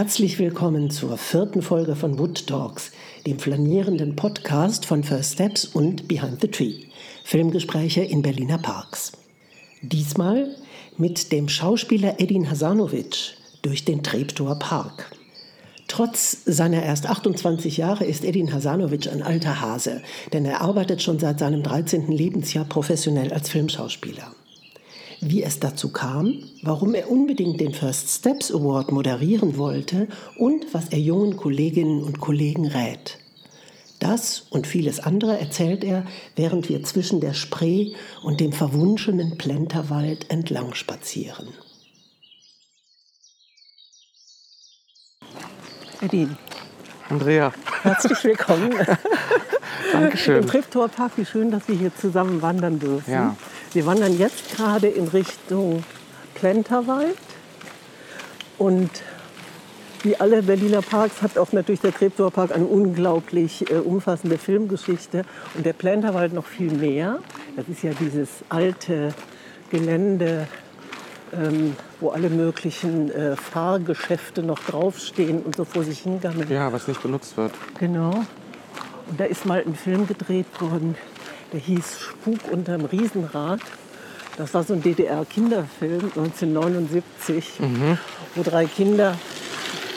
Herzlich willkommen zur vierten Folge von Wood Talks, dem flanierenden Podcast von First Steps und Behind the Tree. Filmgespräche in Berliner Parks. Diesmal mit dem Schauspieler Edin Hasanovic durch den Treptower Park. Trotz seiner erst 28 Jahre ist Edin Hasanovic ein alter Hase, denn er arbeitet schon seit seinem 13. Lebensjahr professionell als Filmschauspieler. Wie es dazu kam, warum er unbedingt den First Steps Award moderieren wollte und was er jungen Kolleginnen und Kollegen rät. Das und vieles andere erzählt er, während wir zwischen der Spree und dem verwunschenen Plenterwald entlang spazieren. Edin. Andrea. Herzlich willkommen. Dankeschön. Im Treptower Park, wie schön, dass wir hier zusammen wandern dürfen. Ja. Wir wandern jetzt gerade in Richtung Plenterwald. Und wie alle Berliner Parks hat auch natürlich der Treptower Park eine unglaublich äh, umfassende Filmgeschichte. Und der Plenterwald noch viel mehr. Das ist ja dieses alte Gelände, ähm, wo alle möglichen äh, Fahrgeschäfte noch draufstehen und so vor sich hingammeln. Ja, was nicht benutzt wird. Genau. Und da ist mal ein Film gedreht worden, der hieß Spuk unterm Riesenrad. Das war so ein DDR-Kinderfilm 1979, wo drei Kinder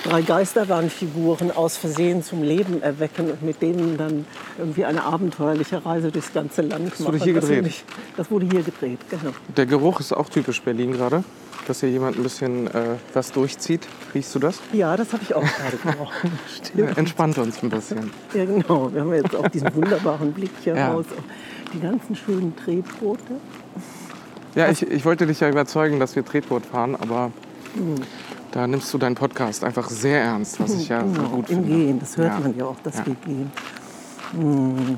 drei Geisterbahnfiguren aus Versehen zum Leben erwecken und mit denen dann irgendwie eine abenteuerliche Reise durchs ganze Land Das machen. wurde hier gedreht? Ich, das wurde hier gedreht, genau. Der Geruch ist auch typisch Berlin gerade. Dass hier jemand ein bisschen äh, was durchzieht. Riechst du das? Ja, das habe ich auch gerade gerochen. Stimmt. entspannt uns ein bisschen. Ja, genau. Wir haben jetzt auch diesen wunderbaren Blick hier Ja. raus. Die ganzen schönen Drehboote. Ja, ich, ich wollte dich ja überzeugen, dass wir Tretboot fahren, aber da nimmst du deinen Podcast einfach sehr ernst, was ich ja Genau, gut im finde. Gehen. Das hört Ja. man ja auch, dass Ja. wir gehen. Hm.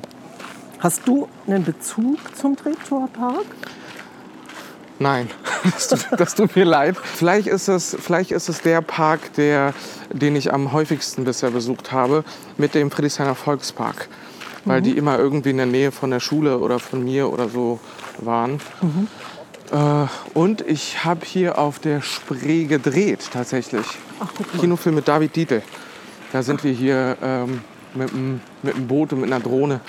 Hast du einen Bezug zum Treptower Park? Nein, das tut, das tut mir leid. Vielleicht ist, es, vielleicht ist es der Park, der, den ich am häufigsten bisher besucht habe, mit dem Friedrichshainer Volkspark. Weil die immer irgendwie in der Nähe von der Schule oder von mir oder so waren. Äh, und ich habe hier auf der Spree gedreht, tatsächlich. Ach, guck mal. Kinofilm mit David Dietl. Da sind wir hier ähm, mit, dem, mit dem Boot und mit einer Drohne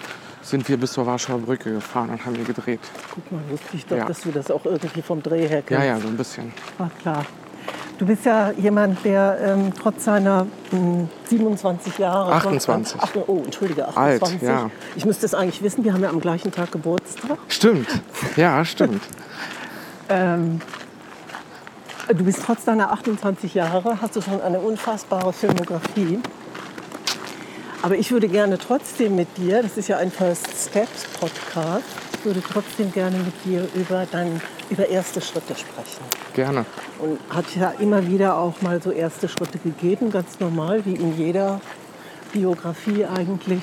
sind wir bis zur Warschauer Brücke gefahren und haben hier gedreht. Guck mal, wusste ich doch, Ja. dass du das auch irgendwie vom Dreh her Ja, kennst. ja, so ein bisschen. Ach, klar. Du bist ja jemand, der ähm, trotz seiner mh, 27 Jahre... 28. Ach, oh, entschuldige, Alt, 28. ja. Ich müsste es eigentlich wissen, wir haben ja am gleichen Tag Geburtstag. Stimmt. Ja, stimmt. Ähm, du bist trotz deiner 28 Jahre, hast du schon eine unfassbare Filmografie. Aber ich würde gerne trotzdem mit dir, das ist ja ein First Steps Podcast, ich würde trotzdem gerne mit dir über, dein, über erste Schritte sprechen. Gerne. Und hat ja immer wieder auch mal so erste Schritte gegeben, ganz normal, wie in jeder Biografie eigentlich.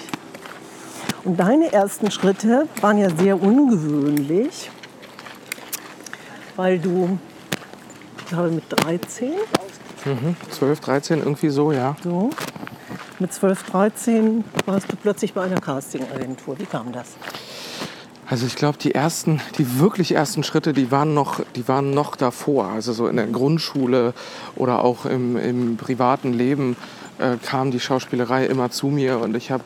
Und deine ersten Schritte waren ja sehr ungewöhnlich, weil du, ich glaube mit 13, 12, 13, irgendwie so, ja. so, mit 12, 13 warst du plötzlich bei einer Castingagentur. Wie kam das? Also ich glaube, die ersten, die wirklich ersten Schritte, die waren noch, die waren noch davor. Also so in der Grundschule oder auch im, im privaten Leben äh, kam die Schauspielerei immer zu mir und ich habe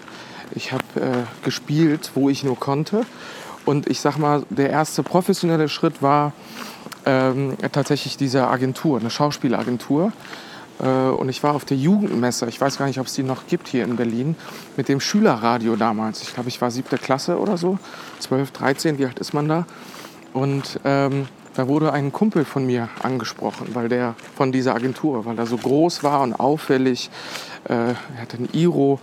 ich hab, äh, gespielt, wo ich nur konnte. Und ich sag mal, der erste professionelle Schritt war ähm, tatsächlich diese Agentur, eine Schauspielagentur. Äh, Und ich war auf der Jugendmesse, ich weiß gar nicht, ob es die noch gibt hier in Berlin, mit dem Schülerradio damals. Ich glaube, ich war siebte Klasse oder so, 12, 13, wie alt ist man da? Und ähm, da wurde ein Kumpel von mir angesprochen, weil der von dieser Agentur, weil er so groß war und auffällig. Äh, er hatte ein Iro,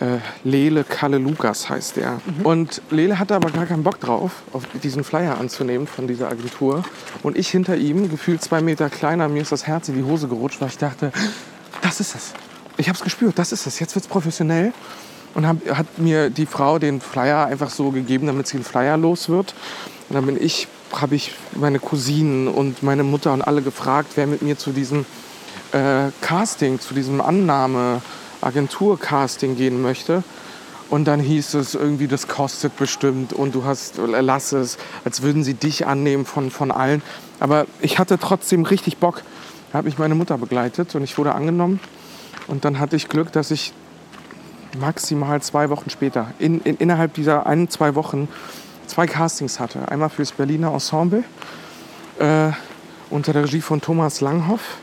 äh, Lele Kalle Lukas heißt der. Und Lele hatte aber gar keinen Bock drauf, auf diesen Flyer anzunehmen von dieser Agentur. Und ich hinter ihm, gefühlt zwei Meter kleiner, mir ist das Herz in die Hose gerutscht, weil ich dachte, das ist es. Ich habe es gespürt, das ist es. Jetzt wird's professionell. Und hab, hat mir die Frau den Flyer einfach so gegeben, damit sie den Flyer los wird. Und dann bin ich, habe ich meine Cousinen und meine Mutter und alle gefragt, wer mit mir zu diesem äh, Casting, zu diesem Annahme Agentur-Casting gehen möchte. Und dann hieß es irgendwie, das kostet bestimmt und du hast, lass es, als würden sie dich annehmen von, von allen. Aber ich hatte trotzdem richtig Bock. Da hat mich meine Mutter begleitet und ich wurde angenommen. Und dann hatte ich Glück, dass ich maximal zwei Wochen später, in, in, innerhalb dieser ein, zwei Wochen, zwei Castings hatte. Einmal fürs Berliner Ensemble äh, unter der Regie von Thomas Langhoff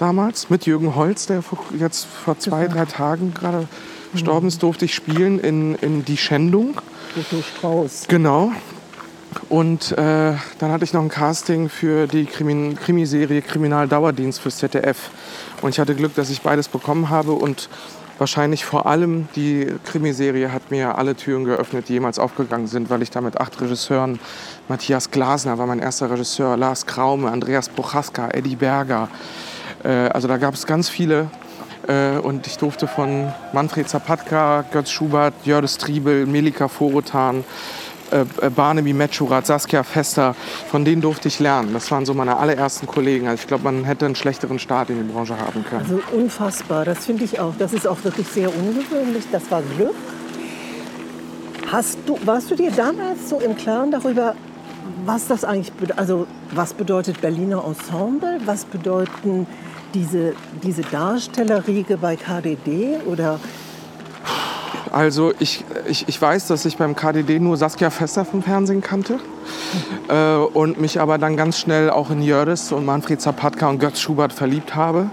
damals mit Jürgen Holz, der vor, jetzt vor zwei, drei Tagen gerade gestorben ist, durfte ich spielen in, in Die Schändung. Otto Strauß. Genau. Und äh, dann hatte ich noch ein Casting für die Krimin Krimiserie Kriminaldauerdienst fürs ZDF. Und ich hatte Glück, dass ich beides bekommen habe und wahrscheinlich vor allem die Krimiserie hat mir alle Türen geöffnet, die jemals aufgegangen sind, weil ich da mit acht Regisseuren, Matthias Glasner war mein erster Regisseur, Lars Kraume, Andreas Prochaska, Eddie Berger, also da gab es ganz viele äh, und ich durfte von Manfred Zapatka, Götz Schubert, Jördis Triebel, Melika Vorotan, äh, äh, Barnaby Metschurat, Saskia Fester, von denen durfte ich lernen. Das waren so meine allerersten Kollegen. Also ich glaube, man hätte einen schlechteren Start in die Branche haben können. Also unfassbar, das finde ich auch. Das ist auch wirklich sehr ungewöhnlich. Das war Glück. Hast du, warst du dir damals so im Klaren darüber, was das eigentlich bedeutet? Also was bedeutet Berliner Ensemble? Was bedeuten diese, diese Darstellerriege bei KDD? Oder also ich, ich, ich weiß, dass ich beim KDD nur Saskia Fester vom Fernsehen kannte äh, und mich aber dann ganz schnell auch in Jördis und Manfred Zapatka und Götz Schubert verliebt habe.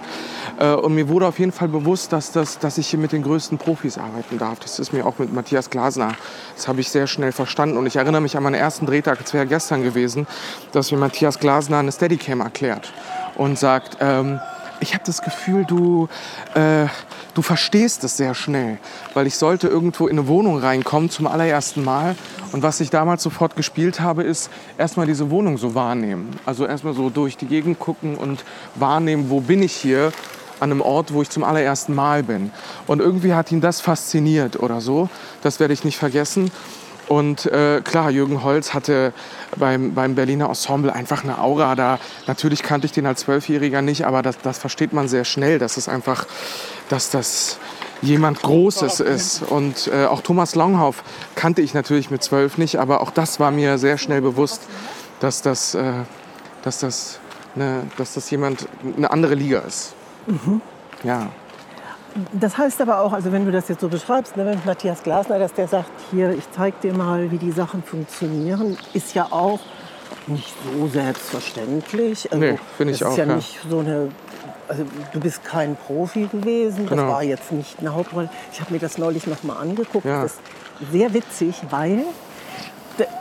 Äh, und mir wurde auf jeden Fall bewusst, dass, das, dass ich hier mit den größten Profis arbeiten darf. Das ist mir auch mit Matthias Glasner. Das habe ich sehr schnell verstanden. Und ich erinnere mich an meinen ersten Drehtag, es wäre gestern gewesen, dass mir Matthias Glasner eine Steadicam erklärt und sagt, ähm, ich habe das Gefühl, du, äh, du verstehst es sehr schnell, weil ich sollte irgendwo in eine Wohnung reinkommen zum allerersten Mal. Und was ich damals sofort gespielt habe, ist erstmal diese Wohnung so wahrnehmen. Also erstmal so durch die Gegend gucken und wahrnehmen, wo bin ich hier an einem Ort, wo ich zum allerersten Mal bin. Und irgendwie hat ihn das fasziniert oder so. Das werde ich nicht vergessen. Und äh, klar, Jürgen Holz hatte beim, beim Berliner Ensemble einfach eine Aura da. Natürlich kannte ich den als Zwölfjähriger nicht, aber das, das versteht man sehr schnell, dass es einfach, dass das jemand Großes ist. Und äh, auch Thomas Langhoff kannte ich natürlich mit zwölf nicht, aber auch das war mir sehr schnell bewusst, dass das, äh, dass das, eine, dass das jemand eine andere Liga ist. Mhm. Ja. Das heißt aber auch, also wenn du das jetzt so beschreibst, ne, wenn Matthias Glasner, dass der sagt, hier, ich zeig dir mal, wie die Sachen funktionieren, ist ja auch nicht so selbstverständlich. Also, nee, finde ich das auch. ist ja, ja, nicht so eine, also du bist kein Profi gewesen, das genau. war jetzt nicht eine Hauptrolle. Ich habe mir das neulich noch mal angeguckt. Ja. Das ist sehr witzig, weil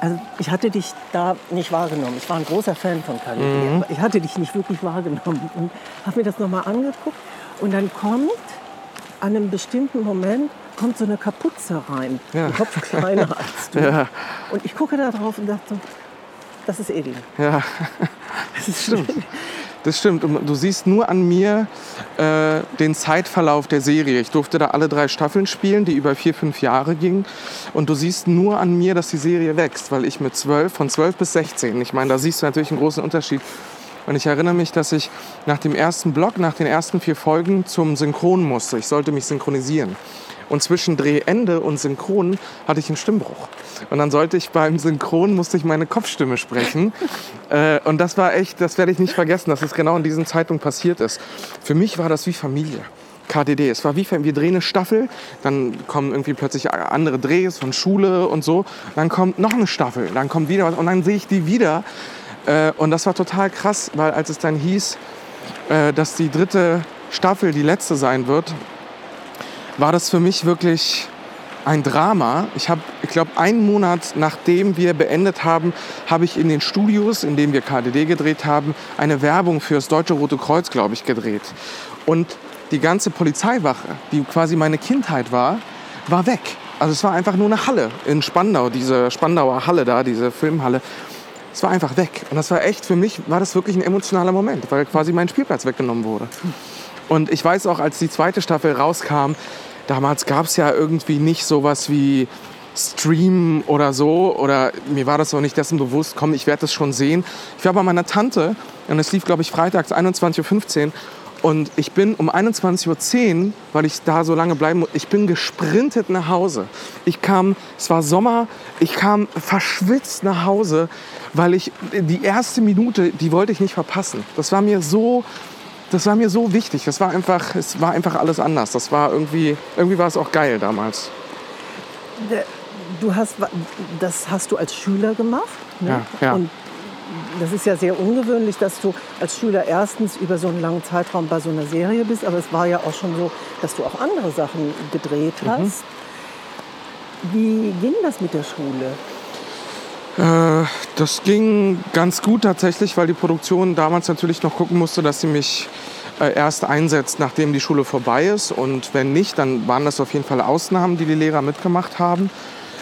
also ich hatte dich da nicht wahrgenommen. Ich war ein großer Fan von Kali. Mhm. Ich hatte dich nicht wirklich wahrgenommen und habe mir das noch mal angeguckt. Und dann kommt an einem bestimmten Moment kommt so eine Kapuze rein, ja. ein Kopf kleiner als du. Ja. Und ich gucke da drauf und dachte, das ist Edin. Ja, das ist stimmt. Das stimmt. Und du siehst nur an mir äh, den Zeitverlauf der Serie. Ich durfte da alle drei Staffeln spielen, die über vier, fünf Jahre gingen. Und du siehst nur an mir, dass die Serie wächst, weil ich mit zwölf, von zwölf bis 16, ich meine, da siehst du natürlich einen großen Unterschied und ich erinnere mich, dass ich nach dem ersten Block, nach den ersten vier Folgen zum Synchron musste. Ich sollte mich synchronisieren. Und zwischen Drehende und Synchron hatte ich einen Stimmbruch. Und dann sollte ich beim Synchron, musste ich meine Kopfstimme sprechen. äh, und das war echt, das werde ich nicht vergessen, dass es genau in diesem Zeitpunkt passiert ist. Für mich war das wie Familie. KDD. Es war wie, wir drehen eine Staffel, dann kommen irgendwie plötzlich andere Drehs von Schule und so. Dann kommt noch eine Staffel, dann kommt wieder was und dann sehe ich die wieder äh, und das war total krass, weil als es dann hieß, äh, dass die dritte Staffel die letzte sein wird, war das für mich wirklich ein Drama. Ich habe, ich glaube, einen Monat nachdem wir beendet haben, habe ich in den Studios, in denen wir KDD gedreht haben, eine Werbung für das Deutsche Rote Kreuz, glaube ich, gedreht. Und die ganze Polizeiwache, die quasi meine Kindheit war, war weg. Also es war einfach nur eine Halle in Spandau, diese Spandauer Halle da, diese Filmhalle es war einfach weg. Und das war echt, für mich war das wirklich ein emotionaler Moment, weil quasi mein Spielplatz weggenommen wurde. Und ich weiß auch, als die zweite Staffel rauskam, damals gab es ja irgendwie nicht sowas wie Stream oder so. Oder mir war das auch nicht dessen bewusst, komm, ich werde das schon sehen. Ich war bei meiner Tante und es lief, glaube ich, freitags 21.15 Uhr. Und ich bin um 21.10 Uhr, weil ich da so lange bleiben muss, ich bin gesprintet nach Hause. Ich kam, es war Sommer, ich kam verschwitzt nach Hause, weil ich die erste Minute, die wollte ich nicht verpassen. Das war mir so, das war mir so wichtig. Das war einfach, es war einfach alles anders. Das war irgendwie, irgendwie war es auch geil damals. Du hast, das hast du als Schüler gemacht. Ne? Ja, ja. Und das ist ja sehr ungewöhnlich, dass du als Schüler erstens über so einen langen Zeitraum bei so einer Serie bist, aber es war ja auch schon so, dass du auch andere Sachen gedreht Mhm. hast. Wie ging das mit der Schule? Äh, das ging ganz gut tatsächlich, weil die Produktion damals natürlich noch gucken musste, dass sie mich äh, erst einsetzt, nachdem die Schule vorbei ist. Und wenn nicht, dann waren das auf jeden Fall Ausnahmen, die die Lehrer mitgemacht haben.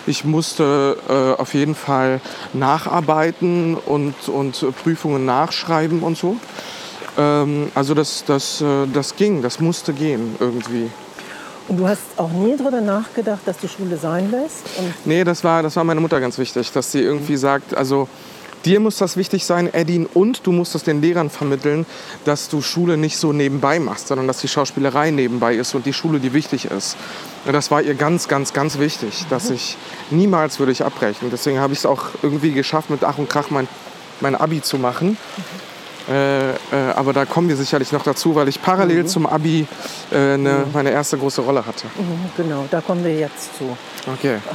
Ich musste äh, auf jeden Fall nacharbeiten und, und Prüfungen nachschreiben und so. Ähm, also das, das, äh, das ging, das musste gehen irgendwie. Und du hast auch nie darüber nachgedacht, dass du Schule sein lässt? Und Nee, das war, das war meiner Mutter ganz wichtig, dass sie irgendwie sagt, also dir muss das wichtig sein, Edin, und du musst es den Lehrern vermitteln, dass du Schule nicht so nebenbei machst, sondern dass die Schauspielerei nebenbei ist und die Schule, die wichtig ist. Und das war ihr ganz, ganz, ganz wichtig, dass ich niemals würde ich abbrechen. Deswegen habe ich es auch irgendwie geschafft, mit Ach und Krach mein, mein Abi zu machen. Äh, äh, aber da kommen wir sicherlich noch dazu, weil ich parallel zum Abi äh, ne, meine erste große Rolle hatte. Mhm, genau, da kommen wir jetzt zu. Okay.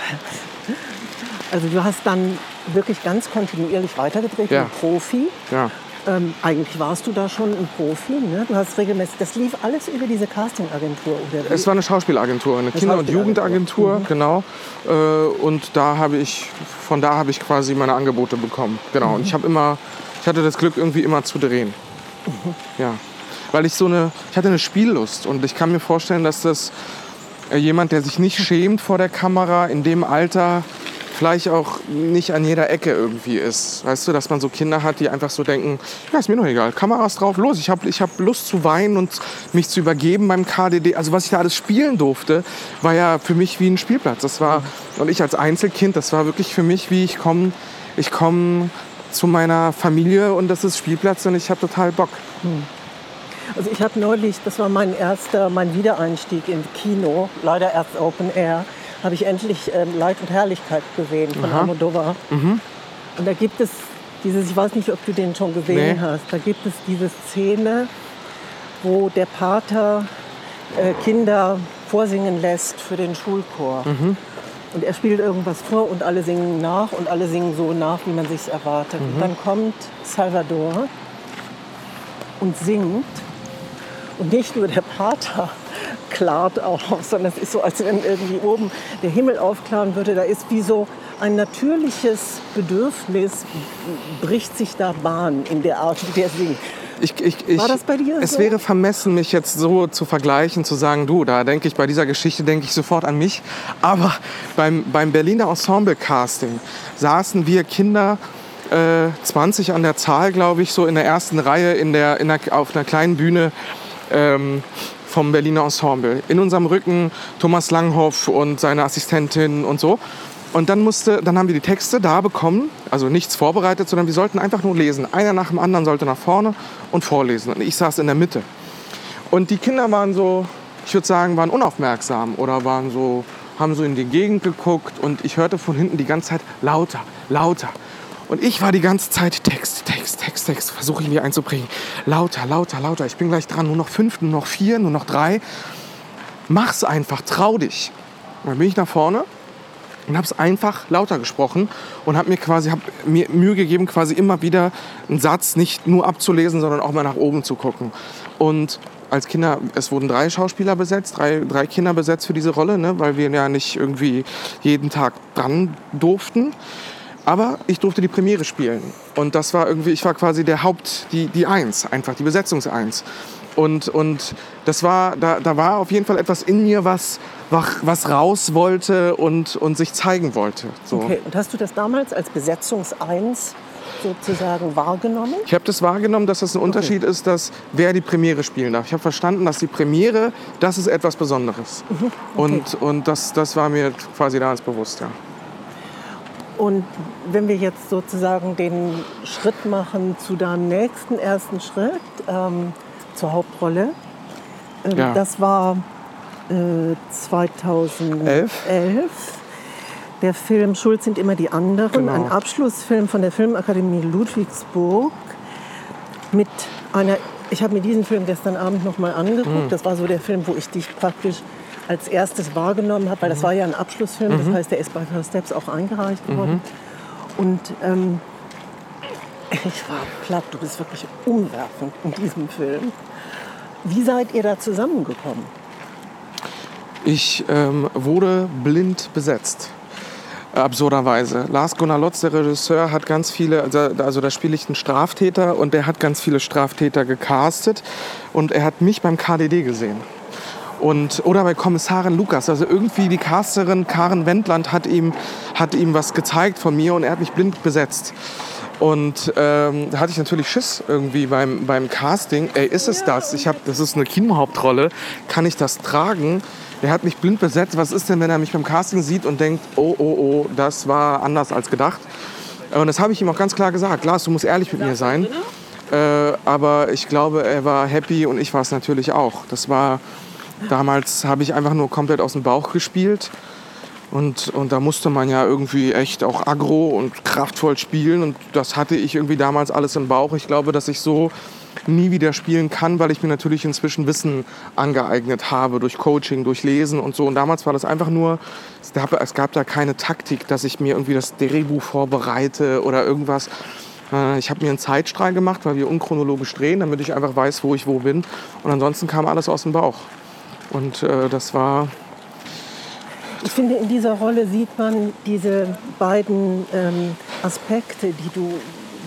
Also du hast dann wirklich ganz kontinuierlich weitergedreht, Ja. ein Profi. Ja. Ähm, eigentlich warst du da schon ein Profi. Ne? Du hast regelmäßig, das lief alles über diese Castingagentur oder? Es war eine Schauspielagentur, eine Kinder- und. Jugendagentur, genau. Äh, und da habe ich, von da habe ich quasi meine Angebote bekommen. Genau. Und ich habe immer, ich hatte das Glück, irgendwie immer zu drehen. Ja. Weil ich so eine, ich hatte eine Spiellust und ich kann mir vorstellen, dass das äh, jemand, der sich nicht schämt vor der Kamera, in dem Alter vielleicht auch nicht an jeder Ecke irgendwie ist. Weißt du, dass man so Kinder hat, die einfach so denken, ja, ist mir doch egal, Kameras drauf, los, ich habe ich hab Lust zu weinen und mich zu übergeben beim KDD. Also was ich da alles spielen durfte, war ja für mich wie ein Spielplatz. Das war, und ich als Einzelkind, das war wirklich für mich wie, ich komme ich komm zu meiner Familie und das ist Spielplatz und ich habe total Bock. Also ich habe neulich, das war mein erster, mein Wiedereinstieg im Kino, leider erst Open Air, habe ich endlich ähm, Leid und Herrlichkeit gesehen von Aha. Almodovar. Und da gibt es dieses, ich weiß nicht, ob du den schon gesehen Nee. hast, da gibt es diese Szene, wo der Pater äh, Kinder vorsingen lässt für den Schulchor. Und er spielt irgendwas vor und alle singen nach und alle singen so nach, wie man sich erwartet. Und dann kommt Salvador und singt. Und nicht nur der Pater klart auf, sondern es ist so, als wenn irgendwie oben der Himmel aufklaren würde. Da ist wie so ein natürliches Bedürfnis, bricht sich da Bahn in der Art, wie der singt. Ich, ich, ich, War das bei dir Es so? wäre vermessen, mich jetzt so zu vergleichen, zu sagen, du, da denke ich bei dieser Geschichte, denke ich sofort an mich. Aber beim, beim Berliner Ensemble-Casting saßen wir Kinder, äh, 20 an der Zahl, glaube ich, so in der ersten Reihe in der, in der, auf einer kleinen Bühne ähm, vom Berliner Ensemble. In unserem Rücken Thomas Langhoff und seine Assistentin und so. Und dann, musste, dann haben wir die Texte da bekommen, also nichts vorbereitet, sondern wir sollten einfach nur lesen. Einer nach dem anderen sollte nach vorne und vorlesen. Und ich saß in der Mitte. Und die Kinder waren so, ich würde sagen, waren unaufmerksam oder waren so, haben so in die Gegend geguckt und ich hörte von hinten die ganze Zeit lauter, lauter. Und ich war die ganze Zeit Text, Text, Text, Text, versuche ich mir einzubringen. Lauter, lauter, lauter. Ich bin gleich dran, nur noch fünf, nur noch vier, nur noch drei. Mach's einfach, trau dich. Und dann bin ich nach vorne und habe es einfach lauter gesprochen und habe mir quasi hab mir Mühe gegeben, quasi immer wieder einen Satz nicht nur abzulesen, sondern auch mal nach oben zu gucken. Und als Kinder, es wurden drei Schauspieler besetzt, drei, drei Kinder besetzt für diese Rolle, ne, weil wir ja nicht irgendwie jeden Tag dran durften. Aber ich durfte die Premiere spielen. Und das war irgendwie, ich war quasi der Haupt, die, die Eins, einfach die Besetzungseins. Und, und das war, da, da war auf jeden Fall etwas in mir, was, was, raus wollte und, und sich zeigen wollte. So. Okay, und hast du das damals als Besetzungseins sozusagen wahrgenommen? Ich habe das wahrgenommen, dass das ein Unterschied ist, dass wer die Premiere spielen darf. Ich habe verstanden, dass die Premiere, das ist etwas Besonderes. Und, und das, das war mir quasi damals bewusst, ja. Und wenn wir jetzt sozusagen den Schritt machen zu deinem nächsten ersten Schritt, ähm, zur Hauptrolle, ähm, Ja. das war äh, 2011. Der Film Schuld sind immer die anderen, Genau. ein Abschlussfilm von der Filmakademie Ludwigsburg mit einer Ich habe mir diesen Film gestern Abend noch mal angeguckt. Mhm. Das war so der Film, wo ich dich praktisch als erstes wahrgenommen habe, weil das war ja ein Abschlussfilm. Das heißt, der ist bei First Steps auch eingereicht worden. Und ähm, ich war platt. Du bist wirklich umwerfend in diesem Film. Wie seid ihr da zusammengekommen? Ich ähm, wurde blind besetzt. Absurderweise. Lars Gunnar Lotz, der Regisseur, hat ganz viele, also, also da spiele ich einen Straftäter und der hat ganz viele Straftäter gecastet und er hat mich beim KDD gesehen. Und, oder bei Kommissarin Lukas. Also irgendwie die Casterin Karen Wendland hat ihm, hat ihm was gezeigt von mir und er hat mich blind besetzt. Und ähm, da hatte ich natürlich Schiss irgendwie beim, beim Casting. Ey, ist es das? Ich hab, das ist eine Kinohauptrolle. Kann ich das tragen? Der hat mich blind besetzt. Was ist denn, wenn er mich beim Casting sieht und denkt, oh, oh, oh, das war anders als gedacht? Und das habe ich ihm auch ganz klar gesagt. Lars, du musst ehrlich mit mir sein. Äh, aber ich glaube, er war happy und ich war es natürlich auch. Das war, damals habe ich einfach nur komplett aus dem Bauch gespielt. Und, und da musste man ja irgendwie echt auch aggro und kraftvoll spielen. Und das hatte ich irgendwie damals alles im Bauch. Ich glaube, dass ich so nie wieder spielen kann, weil ich mir natürlich inzwischen Wissen angeeignet habe durch Coaching, durch Lesen und so. Und damals war das einfach nur, es gab, es da keine Taktik, dass ich mir irgendwie das Drehbuch vorbereite oder irgendwas. Äh, Ich habe mir einen Zeitstrahl gemacht, weil wir unchronologisch drehen, damit ich einfach weiß, wo ich wo bin. Und ansonsten kam alles aus dem Bauch. Und äh, das war, Ich finde, in dieser Rolle sieht man diese beiden ähm, Aspekte, die du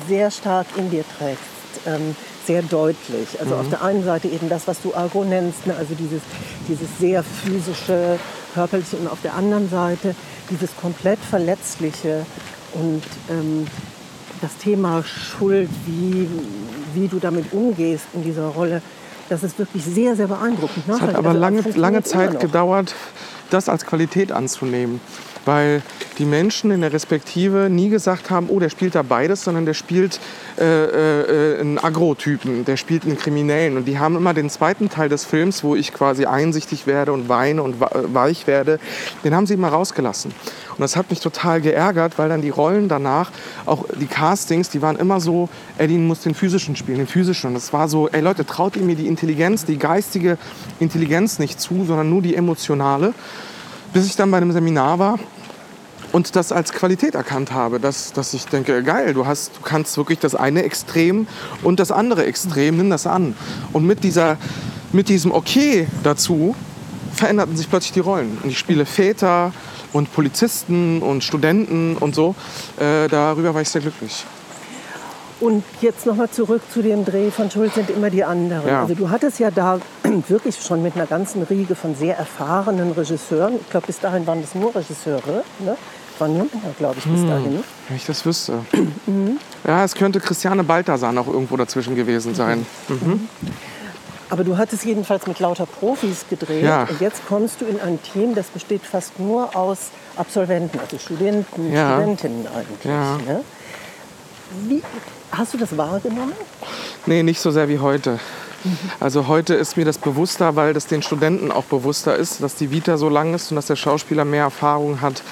sehr stark in dir trägst, ähm, sehr deutlich. Also auf der einen Seite eben das, was du Agro nennst, ne? also dieses, dieses sehr physische, körperliche und auf der anderen Seite dieses komplett verletzliche und ähm, das Thema Schuld, wie, wie du damit umgehst in dieser Rolle, das ist wirklich sehr, sehr beeindruckend. Es hat aber lange, lange Zeit gedauert, das als Qualität anzunehmen. Weil die Menschen in der Respektive nie gesagt haben, oh, der spielt da beides, sondern der spielt äh, äh, einen Agro-Typen, der spielt einen Kriminellen. Und die haben immer den zweiten Teil des Films, wo ich quasi einsichtig werde und weine und äh, weich werde, den haben sie immer rausgelassen. Und das hat mich total geärgert, weil dann die Rollen danach, auch die Castings, die waren immer so, Eddie muss den physischen spielen, den physischen. Und es war so, ey Leute, traut ihr mir die Intelligenz, die geistige Intelligenz nicht zu, sondern nur die emotionale. Bis ich dann bei einem Seminar war und das als Qualität erkannt habe, dass, dass ich denke, geil, du, hast, du kannst wirklich das eine Extrem und das andere Extrem, nimm das an. Und mit, dieser, mit diesem Okay dazu veränderten sich plötzlich die Rollen. Und ich spiele Väter und Polizisten und Studenten und so. Äh, darüber war ich sehr glücklich. Und jetzt nochmal zurück zu dem Dreh von Schuld sind immer die anderen. Ja. Also du hattest ja da wirklich schon mit einer ganzen Riege von sehr erfahrenen Regisseuren, ich glaube bis dahin waren das nur Regisseure, ne? Waren Jungen, glaube ich, bis dahin. Wenn ich das wüsste. Ja, es könnte Christiane Balthasar noch irgendwo dazwischen gewesen sein. Aber du hattest jedenfalls mit lauter Profis gedreht Ja. und jetzt kommst du in ein Team, das besteht fast nur aus Absolventen, also Studenten, Ja. Studentinnen eigentlich. Ja. Ne? Wie, hast du das wahrgenommen? Nee, nicht so sehr wie heute. Also heute ist mir das bewusster, weil das den Studenten auch bewusster ist, dass die Vita so lang ist und dass der Schauspieler mehr Erfahrung hat,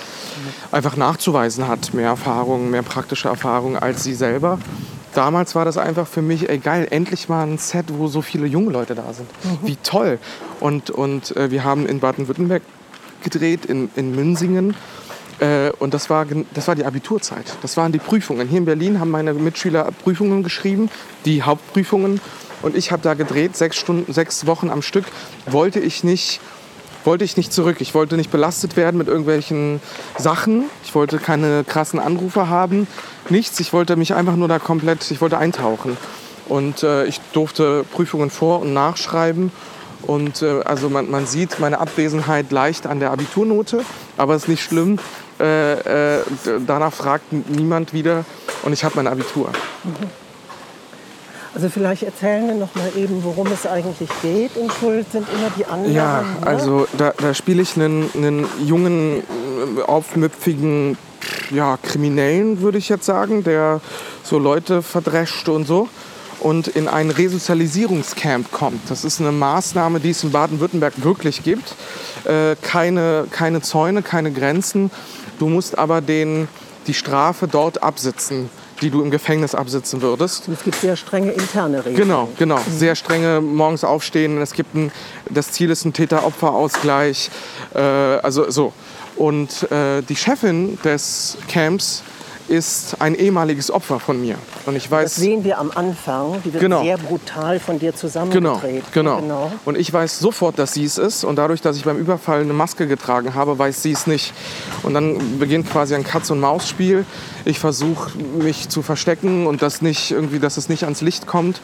einfach nachzuweisen hat, mehr Erfahrung, mehr praktische Erfahrung als sie selber. Damals war das einfach für mich, ey geil, endlich mal ein Set, wo so viele junge Leute da sind. Wie toll. Und, und äh, wir haben in Baden-Württemberg gedreht, in, in Münsingen. Äh, und das war, das war die Abiturzeit. Das waren die Prüfungen. Hier in Berlin haben meine Mitschüler Prüfungen geschrieben, die Hauptprüfungen. Und ich habe da gedreht, sechs Stunden, sechs Wochen am Stück. Wollte ich nicht, wollte ich nicht zurück. Ich wollte nicht belastet werden mit irgendwelchen Sachen. Ich wollte keine krassen Anrufe haben. Nichts. Ich wollte mich einfach nur da komplett, ich wollte eintauchen. Und äh, ich durfte Prüfungen vor- und nachschreiben. Und äh, also man, man sieht meine Abwesenheit leicht an der Abiturnote, aber ist nicht schlimm. Äh, äh, danach fragt niemand wieder und ich habe mein Abitur. Also vielleicht erzählen wir noch mal eben, worum es eigentlich geht. In Schuld sind immer die anderen. Ja, ne? also da, da spiele ich einen, einen jungen, äh, aufmüpfigen ja, Kriminellen, würde ich jetzt sagen, der so Leute verdrescht und so und in ein Resozialisierungscamp kommt. Das ist eine Maßnahme, die es in Baden-Württemberg wirklich gibt. Äh, keine, keine Zäune, keine Grenzen. Du musst aber den, die Strafe dort absitzen. Die du im Gefängnis absitzen würdest. Es gibt sehr strenge interne Regeln. Genau, genau. Sehr strenge morgens aufstehen. Es gibt ein, das Ziel ist ein Täter-Opfer-Ausgleich. Äh, also so. Und äh, die Chefin des Camps ist ein ehemaliges Opfer von mir. Und ich weiß, Das sehen wir am Anfang. Die wird Genau. sehr brutal von dir Genau, zusammengedreht. genau, genau. Und ich weiß sofort, dass sie es ist. Und dadurch, dass ich beim Überfall eine Maske getragen habe, weiß sie es nicht. Und dann beginnt quasi ein Katz-und-Maus-Spiel. Ich versuche mich zu verstecken und das nicht irgendwie, dass es nicht ans Licht kommt.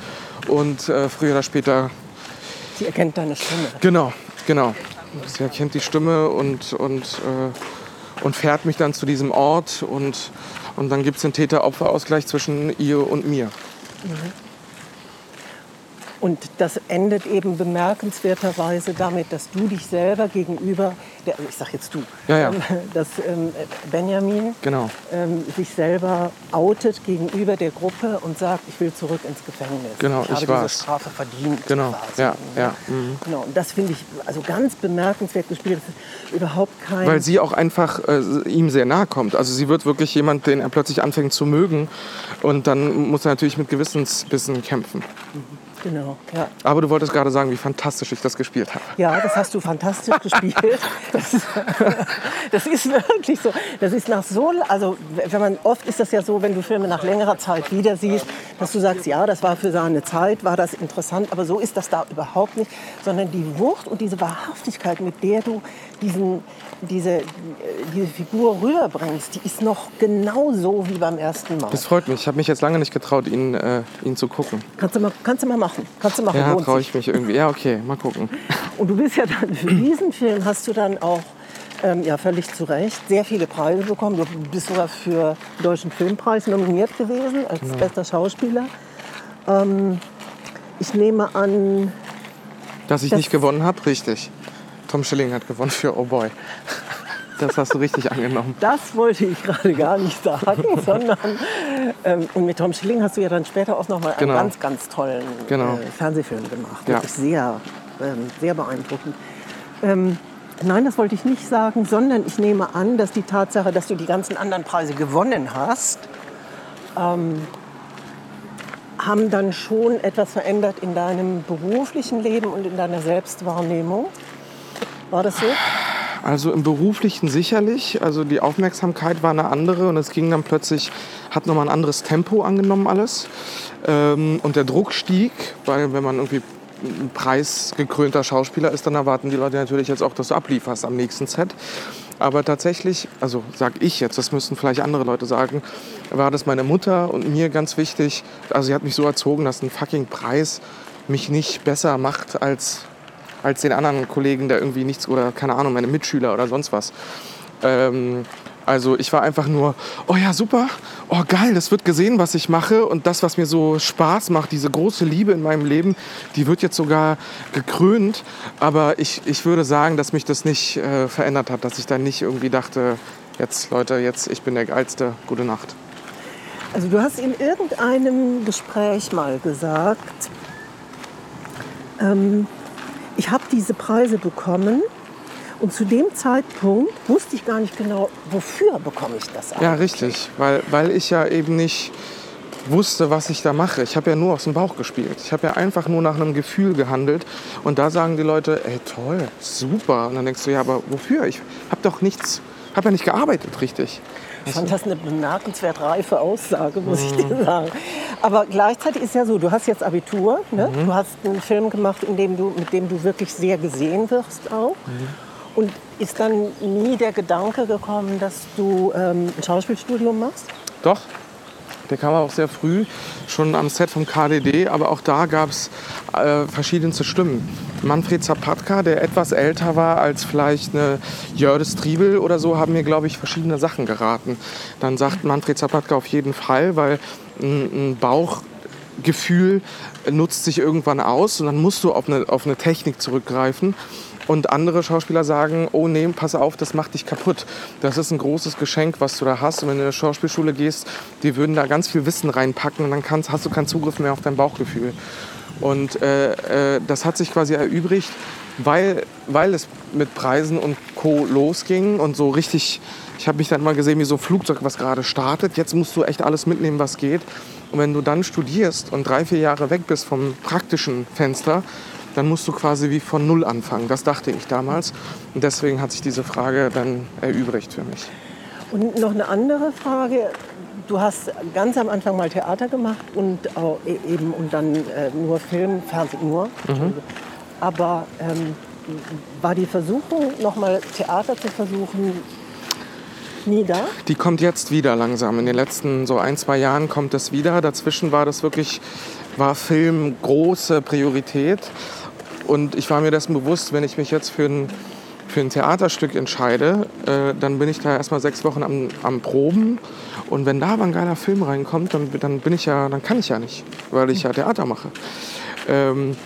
Und äh, früher oder später, Sie erkennt deine Stimme. genau, genau. Sie erkennt die Stimme und, und, äh, und fährt mich dann zu diesem Ort. Und, und dann gibt es den Täter-Opfer-Ausgleich zwischen ihr und mir. Und das endet eben bemerkenswerterweise damit, dass du dich selber gegenüber, der, ich sag jetzt du, Ja, ja. ähm, dass ähm, Benjamin Genau. ähm, sich selber outet gegenüber der Gruppe und sagt, ich will zurück ins Gefängnis. Genau, ich ich habe war's. diese Strafe verdient. Genau, quasi. ja, ja. mhm. Genau, und das finde ich also ganz bemerkenswert gespielt. Überhaupt kein... Weil sie auch einfach äh, ihm sehr nahe kommt. Also sie wird wirklich jemand, den er plötzlich anfängt zu mögen. Und dann muss er natürlich mit Gewissensbissen kämpfen. Genau, ja. Aber du wolltest gerade sagen, wie fantastisch ich das gespielt habe. Ja, das hast du fantastisch gespielt. Das, ist- das ist wirklich so. Das ist nach so, also wenn man oft ist das ja so, wenn du Filme nach längerer Zeit wieder siehst, dass du sagst, ja, das war für seine Zeit, war das interessant, aber so ist das da überhaupt nicht, sondern die Wucht und diese Wahrhaftigkeit, mit der du diesen, diese, diese Figur rüberbringst, die ist noch genauso wie beim ersten Mal. Das freut mich. Ich habe mich jetzt lange nicht getraut, ihn, äh, ihn zu gucken. Kannst du mal, kannst du mal machen. Kannst du machen. Ja, traue ich mich irgendwie. Ja, okay, mal gucken. Und du bist ja dann für diesen Film hast du dann auch ähm, ja völlig zu Recht sehr viele Preise bekommen. Du bist sogar für den Deutschen Filmpreis nominiert gewesen als bester Schauspieler. Ähm, ich nehme an, Dass ich Das- nicht gewonnen habe, richtig. Tom Schilling hat gewonnen für Oh Boy. Das hast du richtig angenommen. das wollte ich gerade gar nicht sagen, sondern ähm, und mit Tom Schilling hast du ja dann später auch noch mal einen Genau. ganz, ganz tollen Genau. äh, Fernsehfilm gemacht. Ja. Wirklich sehr, ähm, sehr beeindruckend. Ähm, nein, das wollte ich nicht sagen, sondern ich nehme an, dass die Tatsache, dass du die ganzen anderen Preise gewonnen hast, ähm, haben dann schon etwas verändert in deinem beruflichen Leben und in deiner Selbstwahrnehmung. War das so? Also im beruflichen sicherlich. Also die Aufmerksamkeit war eine andere und es ging dann plötzlich, hat nochmal ein anderes Tempo angenommen alles. Ähm, und der Druck stieg, weil wenn man irgendwie ein preisgekrönter Schauspieler ist, dann erwarten die Leute natürlich jetzt auch, dass du ablieferst am nächsten Set. Aber tatsächlich, also sag ich jetzt, das müssen vielleicht andere Leute sagen, war das meine Mutter und mir ganz wichtig. Also sie hat mich so erzogen, dass ein fucking Preis mich nicht besser macht als als den anderen Kollegen, der irgendwie nichts oder keine Ahnung, meine Mitschüler oder sonst was. Ähm, also ich war einfach nur, oh ja, super, oh geil, das wird gesehen, was ich mache und das, was mir so Spaß macht, diese große Liebe in meinem Leben, die wird jetzt sogar gekrönt. Aber ich, ich würde sagen, dass mich das nicht äh, verändert hat, dass ich dann nicht irgendwie dachte, jetzt Leute, jetzt ich bin der Geilste, gute Nacht. Also du hast in irgendeinem Gespräch mal gesagt, ähm, ich habe diese Preise bekommen und zu dem Zeitpunkt wusste ich gar nicht genau, wofür bekomme ich das eigentlich. Ja, richtig, weil, weil ich ja eben nicht wusste, was ich da mache. Ich habe ja nur aus dem Bauch gespielt. Ich habe ja einfach nur nach einem Gefühl gehandelt. Und da sagen die Leute, ey toll, super. Und dann denkst du, ja, aber wofür? Ich habe doch nichts, habe ja nicht gearbeitet, richtig. Ich fand das eine bemerkenswert reife Aussage, muss ich Mhm. dir sagen. Aber gleichzeitig ist ja so, du hast jetzt Abitur, ne? Mhm. du hast einen Film gemacht, in dem du, mit dem du wirklich sehr gesehen wirst auch. Mhm. Und ist dann nie der Gedanke gekommen, dass du ähm, ein Schauspielstudium machst? Doch, der kam auch sehr früh, schon am Set vom KDD, aber auch da gab es äh, verschiedenste Stimmen. Manfred Zapatka, der etwas älter war als vielleicht eine Jördis Triebel oder so, haben mir, glaube ich, verschiedene Sachen geraten. Dann sagt Manfred Zapatka auf jeden Fall, weil ein, ein Bauchgefühl nutzt sich irgendwann aus und dann musst du auf eine, auf eine Technik zurückgreifen. Und andere Schauspieler sagen, oh nee, pass auf, das macht dich kaputt. Das ist ein großes Geschenk, was du da hast. Und wenn du in eine Schauspielschule gehst, die würden da ganz viel Wissen reinpacken und dann kannst, hast du keinen Zugriff mehr auf dein Bauchgefühl. Und äh, äh, das hat sich quasi erübrigt, weil, weil es mit Preisen und Co. Losging und so richtig, ich habe mich dann mal gesehen wie so ein Flugzeug, was gerade startet. Jetzt musst du echt alles mitnehmen, was geht. Und wenn du dann studierst und drei, vier Jahre weg bist vom praktischen Fenster, dann musst du quasi wie von Null anfangen. Das dachte ich damals. Und deswegen hat sich diese Frage dann erübrigt für mich. Und noch eine andere Frage. Du hast ganz am Anfang mal Theater gemacht und e- eben und dann äh, nur Film, Fernsehen nur. Aber ähm, war die Versuchung, nochmal Theater zu versuchen, nie da? Die kommt jetzt wieder langsam. In den letzten so ein, zwei Jahren kommt es wieder. Dazwischen war das wirklich, war Film große Priorität. Und ich war mir dessen bewusst, wenn ich mich jetzt für ein, für ein Theaterstück entscheide, äh, dann bin ich da erstmal sechs Wochen am, am Proben. Und wenn da aber ein geiler Film reinkommt, dann, dann bin ich ja, dann kann ich ja nicht, weil ich ja Theater mache. Ähm,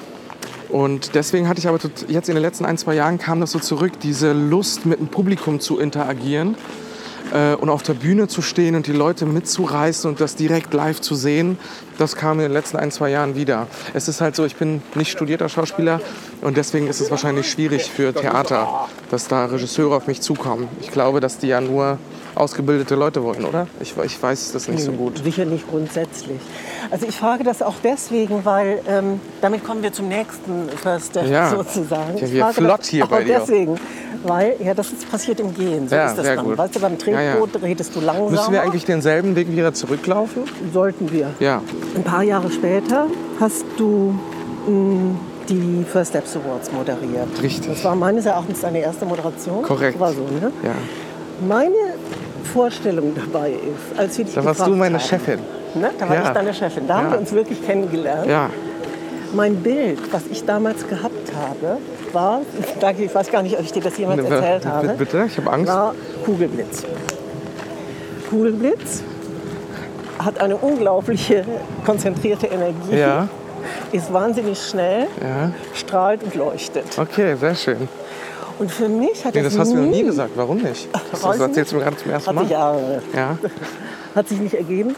und deswegen hatte ich aber jetzt in den letzten ein, zwei Jahren kam das so zurück, diese Lust mit dem Publikum zu interagieren äh, und auf der Bühne zu stehen und die Leute mitzureißen und das direkt live zu sehen, das kam in den letzten ein, zwei Jahren wieder. Es ist halt so, ich bin nicht studierter Schauspieler und deswegen ist es wahrscheinlich schwierig für Theater, dass da Regisseure auf mich zukommen. Ich glaube, dass die ja nur ausgebildete Leute wollen, oder? Ich, ich weiß das nicht so gut. Sicher nicht grundsätzlich. Also ich frage das auch deswegen, weil ähm, damit kommen wir zum nächsten First Step Ja. sozusagen. Ja, Ich frage flott das hier auch bei dir. deswegen, weil ja das ist passiert im Gehen. So Ja, ist das sehr dann. gut. Weißt du, beim Ja, ja. Tretboot redest du langsamer. Müssen wir eigentlich denselben Weg wieder zurücklaufen? Sollten wir. Ja. Ein paar Jahre später hast du mh, die First Steps Awards moderiert. Richtig. Das war meines Erachtens deine erste Moderation. Korrekt. War so, ne? Ja. Meine Vorstellung dabei ist, als wir dich Da warst du meine haben, Chefin. Ne? Da war Ja. ich deine Chefin. Da haben Ja. wir uns wirklich kennengelernt. Ja. Mein Bild, was ich damals gehabt habe, war, danke, ich weiß gar nicht, ob ich dir das jemals Ne, erzählt habe, Bitte, ich habe Angst. war Kugelblitz. Kugelblitz hat eine unglaubliche konzentrierte Energie, Ja, ist wahnsinnig schnell, strahlt und leuchtet. Okay, sehr schön. Und für mich hat Nee, das, das hast du noch nie gesagt. Warum nicht? Das, das erzählst du mir gerade zum ersten Hat sich, Mal. ja, Ja. hat sich nicht ergeben.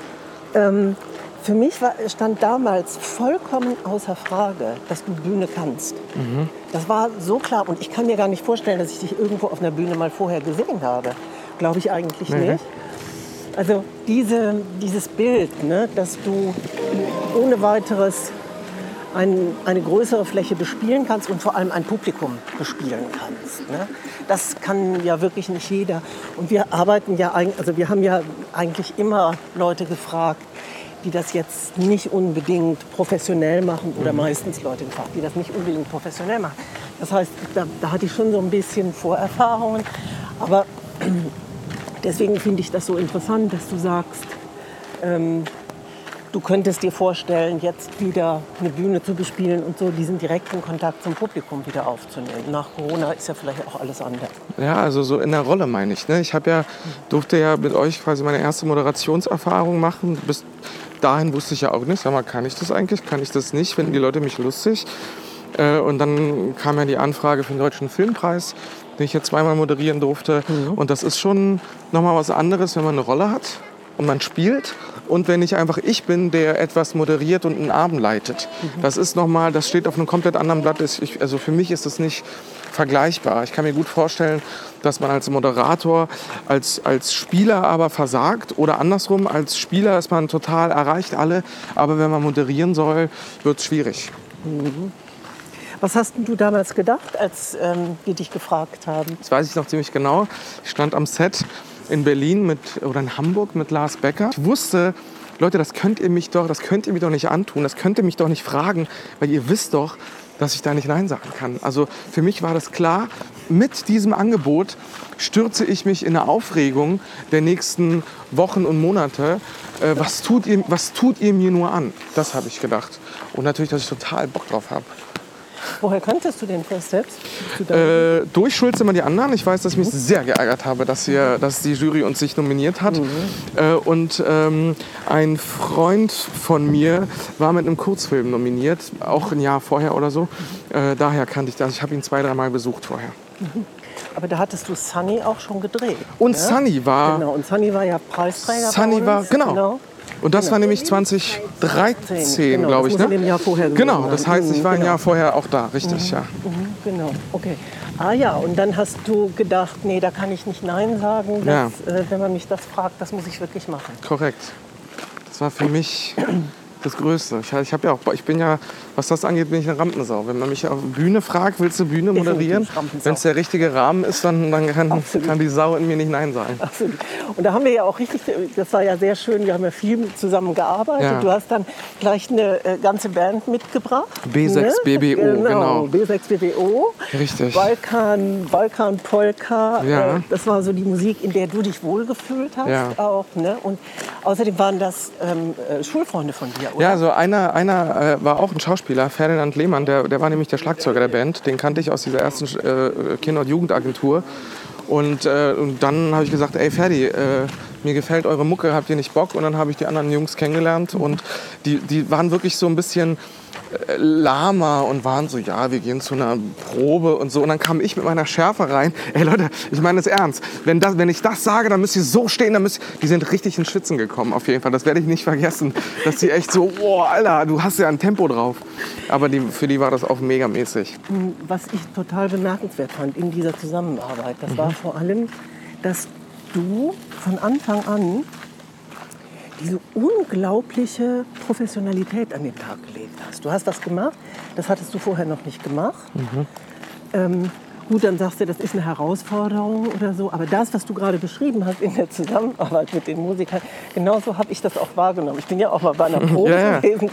Ähm, für mich war, stand damals vollkommen außer Frage, dass du Bühne kannst. Mhm. Das war so klar und ich kann mir gar nicht vorstellen, dass ich dich irgendwo auf einer Bühne mal vorher gesehen habe. Glaube ich eigentlich Nee. nicht. Also diese, dieses Bild, ne, dass du ohne weiteres ein, eine größere Fläche bespielen kannst und vor allem ein Publikum bespielen kannst. Ne? Das kann ja wirklich nicht jeder. Und wir arbeiten ja, also wir haben ja eigentlich immer Leute gefragt, die das jetzt nicht unbedingt professionell machen oder meistens Leute gefragt, die das nicht unbedingt professionell machen. Das heißt, da, da hatte ich schon so ein bisschen Vorerfahrungen, aber deswegen finde ich das so interessant, dass du sagst, ähm, du könntest dir vorstellen, jetzt wieder eine Bühne zu bespielen und so diesen direkten Kontakt zum Publikum wieder aufzunehmen. Nach Corona ist ja vielleicht auch alles anders. Ja, also so in der Rolle meine ich. Ne? Ich habe ja, durfte ja mit euch quasi meine erste Moderationserfahrung machen. Bis dahin wusste ich ja auch nicht, sag mal, kann ich das eigentlich, kann ich das nicht, finden die Leute mich lustig? Äh, und dann kam ja die Anfrage für den Deutschen Filmpreis, den ich jetzt zweimal moderieren durfte. Und das ist schon nochmal was anderes, wenn man eine Rolle hat und man spielt und wenn ich einfach ich bin, der etwas moderiert und einen Abend leitet. Das ist nochmal, das steht auf einem komplett anderen Blatt. Ich, also für mich ist das nicht vergleichbar. Ich kann mir gut vorstellen, dass man als Moderator, als, als Spieler aber versagt oder andersrum, als Spieler ist man total erreicht alle, aber wenn man moderieren soll, wird es schwierig. Was hast du damals gedacht, als ähm, die dich gefragt haben? Das weiß ich noch ziemlich genau. Ich stand am Set in Berlin mit, oder in Hamburg mit Lars Becker. Ich wusste, Leute, das könnt ihr mich doch, das könnt ihr mir doch nicht antun, das könnt ihr mich doch nicht fragen, weil ihr wisst doch, dass ich da nicht Nein sagen kann. Also für mich war das klar, mit diesem Angebot stürze ich mich in eine Aufregung der nächsten Wochen und Monate. Äh, was, tut ihr, was tut ihr mir nur an? Das habe ich gedacht. Und natürlich, dass ich total Bock drauf habe. Woher kanntest du den First Steps? Du Äh, durch Schulz immer die anderen. Ich weiß, dass ich mich sehr geärgert habe, dass, wir, dass die Jury uns nicht nominiert hat. Äh, und ähm, ein Freund von mir war mit einem Kurzfilm nominiert, auch ein Jahr vorher oder so. Äh, daher kannte ich das. Ich habe ihn zwei, dreimal besucht vorher. Aber da hattest du Sunny auch schon gedreht. Und ne? Sunny war Genau, und Sunny war ja Preisträger. Sunny war- uns. genau. Und das war nämlich 2013, Genau, glaube das ich. muss Ne? Jahr vorher genau, das heißt, ich Mhm, war ein genau. Jahr vorher auch da, richtig, ja. Mhm, genau, okay. Ah ja, und dann hast du gedacht, nee, da kann ich nicht Nein sagen. Ja. Das, äh, wenn man mich das fragt, das muss ich wirklich machen. Korrekt. Das war für mich das Größte. Ich, ich, ja auch, ich bin ja, was das angeht, bin ich eine Rampensau. Wenn man mich auf Bühne fragt, willst du Bühne moderieren? Wenn es der richtige Rahmen ist, dann, dann kann, kann die Sau in mir nicht Nein sagen. Absolut. Und da haben wir ja auch richtig, das war ja sehr schön, wir haben ja viel zusammen gearbeitet. Ja. Du hast dann gleich eine äh, ganze Band mitgebracht. B6 BBO, genau. B6 BBO. Richtig. Balkan, Balkan Polka. Ja. Äh, das war so die Musik, in der du dich wohlgefühlt hast Ja. auch. Ne? Und außerdem waren das ähm, äh, Schulfreunde von dir, oder? Ja, also einer, einer äh, war auch ein Schauspieler, Ferdinand Lehmann, der, der war nämlich der Schlagzeuger der Band. Den kannte ich aus dieser ersten äh, Kinder- und Jugendagentur. Und, äh, und dann habe ich gesagt, ey Ferdi, äh, mir gefällt eure Mucke, habt ihr nicht Bock? Und dann habe ich die anderen Jungs kennengelernt und die, die waren wirklich so ein bisschen lahmer und waren so, ja, wir gehen zu einer Probe und so. Und dann kam ich mit meiner Schärfe rein. Ey Leute, ich meine das ernst. Wenn, das, wenn ich das sage, dann müsst ihr so stehen. Dann müsst, die sind richtig in Schwitzen gekommen, auf jeden Fall. Das werde ich nicht vergessen. Dass die echt so, boah, Alter, du hast ja ein Tempo drauf. Aber die, für die war das auch megamäßig. Was ich total bemerkenswert fand in dieser Zusammenarbeit, das Mhm. war vor allem, dass du von Anfang an diese unglaubliche Professionalität an den Tag gelegt hast. Du hast was gemacht, das hattest du vorher noch nicht gemacht. Mhm. Ähm, gut, dann sagst du, das ist eine Herausforderung oder so. Aber das, was du gerade beschrieben hast in der Zusammenarbeit mit den Musikern, genauso habe ich das auch wahrgenommen. Ich bin ja auch mal bei einer Probe Ja, ja, gewesen,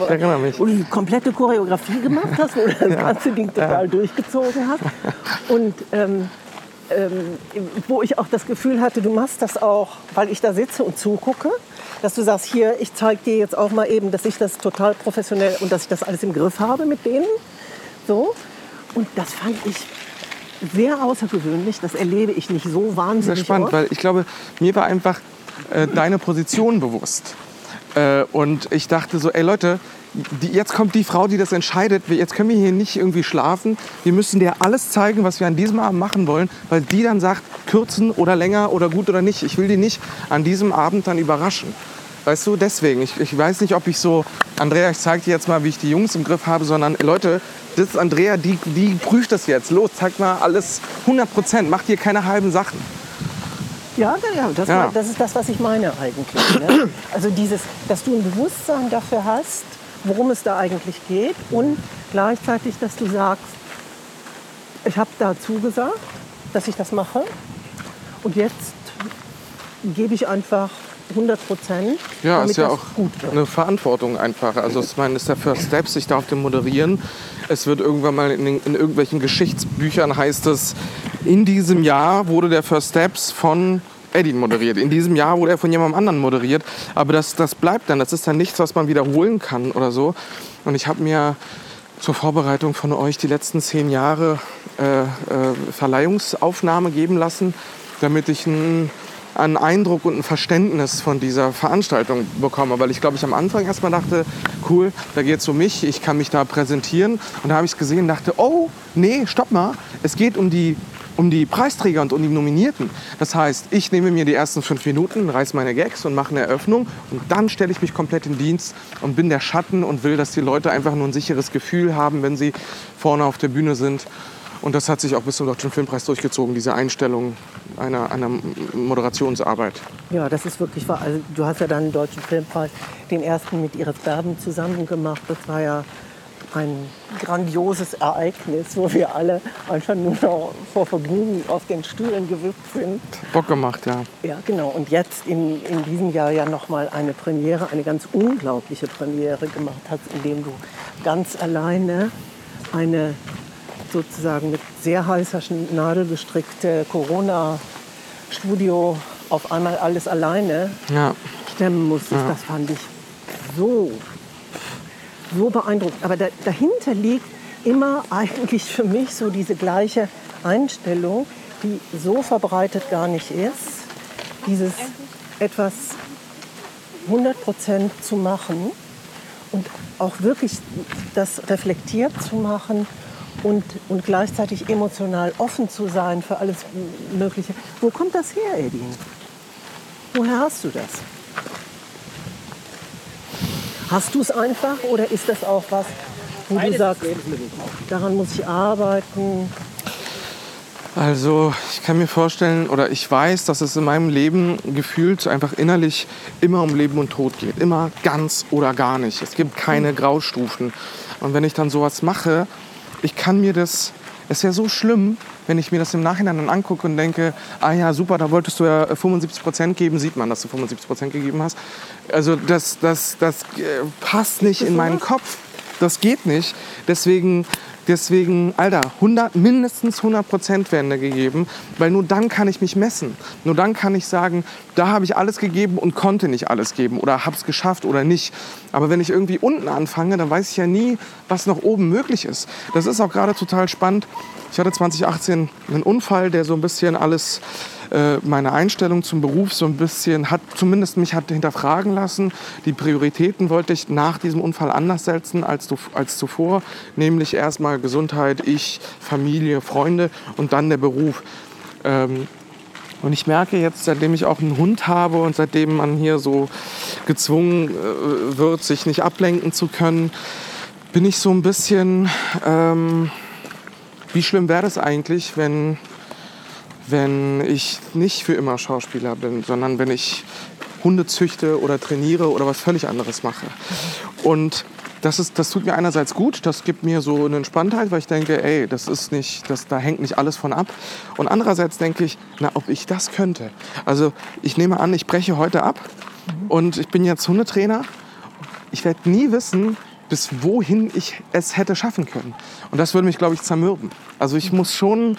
wo du die komplette Choreografie gemacht hast, wo du das ganze Ding total durchgezogen hast. Und ähm, ähm, wo ich auch das Gefühl hatte, du machst das auch, weil ich da sitze und zugucke, dass du sagst, hier, ich zeige dir jetzt auch mal eben, dass ich das total professionell und dass ich das alles im Griff habe mit denen. So. Und das fand ich sehr außergewöhnlich. Das erlebe ich nicht so Sehr wahnsinnig spannend, oft. weil ich glaube, mir war einfach äh, deine Position bewusst. Äh, und ich dachte so, ey Leute, die, jetzt kommt die Frau, die das entscheidet. Jetzt können wir hier nicht irgendwie schlafen. Wir müssen dir alles zeigen, was wir an diesem Abend machen wollen, weil die dann sagt, kürzen oder länger oder gut oder nicht. Ich will die nicht an diesem Abend dann überraschen. Weißt du, deswegen, ich, ich weiß nicht, ob ich so, Andrea, ich zeig dir jetzt mal, wie ich die Jungs im Griff habe, sondern Leute, das ist Andrea, die, die prüft das jetzt. Los, zeig mal alles 100 Prozent, macht hier keine halben Sachen. Ja, ja, das, Ja. Das ist das, was ich meine eigentlich. Ne? Also dieses, dass du ein Bewusstsein dafür hast, worum es da eigentlich geht und gleichzeitig, dass du sagst, ich habe da zugesagt, dass ich das mache und jetzt gebe ich einfach 100 Prozent, Ja, ist ja auch eine Verantwortung einfach. Also ich meine, das ist der First Steps, ich darf den moderieren. Es wird irgendwann mal in, den- in irgendwelchen Geschichtsbüchern heißt es, in diesem Jahr wurde der First Steps von Eddie moderiert. In diesem Jahr wurde er von jemandem anderen moderiert. Aber das, das bleibt dann. Das ist dann nichts, was man wiederholen kann oder so. Und ich habe mir zur Vorbereitung von euch die letzten zehn Jahre äh, äh, Verleihungsaufnahme geben lassen, damit ich ein einen Eindruck und ein Verständnis von dieser Veranstaltung bekomme. Weil ich glaube, ich am Anfang erstmal dachte, cool, da geht es um mich, ich kann mich da präsentieren. Und da habe ich es gesehen und dachte, oh, nee, stopp mal, es geht um die, um die Preisträger und um die Nominierten. Das heißt, ich nehme mir die ersten fünf Minuten, reiß meine Gags und mache eine Eröffnung und dann stelle ich mich komplett in Dienst und bin der Schatten und will, dass die Leute einfach nur ein sicheres Gefühl haben, wenn sie vorne auf der Bühne sind. Und das hat sich auch bis zum Deutschen Filmpreis durchgezogen, diese Einstellung einer, einer Moderationsarbeit. Ja, das ist wirklich wahr. Also, du hast ja dann den Deutschen Filmpreis, den ersten mit Iris Berben zusammen gemacht. Das war ja ein grandioses Ereignis, wo wir alle einfach nur noch vor Vergnügen auf den Stühlen gewippt sind. Bock gemacht, ja. Ja, genau. Und jetzt in, in diesem Jahr ja nochmal eine Premiere, eine ganz unglaubliche Premiere gemacht hast, indem du ganz alleine eine sozusagen mit sehr heißer Nadel gestrickte Corona-Studio auf einmal alles alleine Ja, stemmen musstest. Ja. Das fand ich so, so beeindruckend. Aber da, dahinter liegt immer eigentlich für mich so diese gleiche Einstellung, die so verbreitet gar nicht ist. Dieses etwas 100 Prozent zu machen und auch wirklich das reflektiert zu machen und, und gleichzeitig emotional offen zu sein für alles Mögliche. Wo kommt das her, Edin? Woher hast du das? Hast du es einfach oder ist das auch was, wo du sagst, daran muss ich arbeiten? Also ich kann mir vorstellen oder ich weiß, dass es in meinem Leben gefühlt einfach innerlich immer um Leben und Tod geht. Immer ganz oder gar nicht. Es gibt keine Graustufen. Und wenn ich dann sowas mache, ich kann mir das, es wäre so schlimm, wenn ich mir das im Nachhinein dann angucke und denke, ah ja, super, da wolltest du ja 75 Prozent geben, sieht man, dass du 75 Prozent gegeben hast. Also das, das, das äh, passt nicht in meinen Kopf. Das geht nicht. Deswegen Deswegen, Alter, 100, mindestens 100 Prozent werden da gegeben, weil nur dann kann ich mich messen. Nur dann kann ich sagen, da habe ich alles gegeben und konnte nicht alles geben oder habe es geschafft oder nicht. Aber wenn ich irgendwie unten anfange, dann weiß ich ja nie, was noch oben möglich ist. Das ist auch gerade total spannend. Ich hatte 2018 einen Unfall, der so ein bisschen alles äh, meine Einstellung zum Beruf so ein bisschen hat, zumindest mich hat hinterfragen lassen. Die Prioritäten wollte ich nach diesem Unfall anders setzen als, als zuvor, nämlich erstmal Gesundheit, ich, Familie, Freunde und dann der Beruf. Ähm, und ich merke jetzt, seitdem ich auch einen Hund habe und seitdem man hier so gezwungen äh, wird, sich nicht ablenken zu können, bin ich so ein bisschen, ähm, wie schlimm wäre das eigentlich, wenn wenn ich nicht für immer Schauspieler bin, sondern wenn ich Hunde züchte oder trainiere oder was völlig anderes mache. Und das, ist, das tut mir einerseits gut, das gibt mir so eine Entspanntheit, weil ich denke, ey, das ist nicht, das, da hängt nicht alles von ab. Und andererseits denke ich, na, ob ich das könnte. Also ich nehme an, ich breche heute ab und ich bin jetzt Hundetrainer. Ich werde nie wissen, bis wohin ich es hätte schaffen können. Und das würde mich, glaube ich, zermürben. Also ich muss schon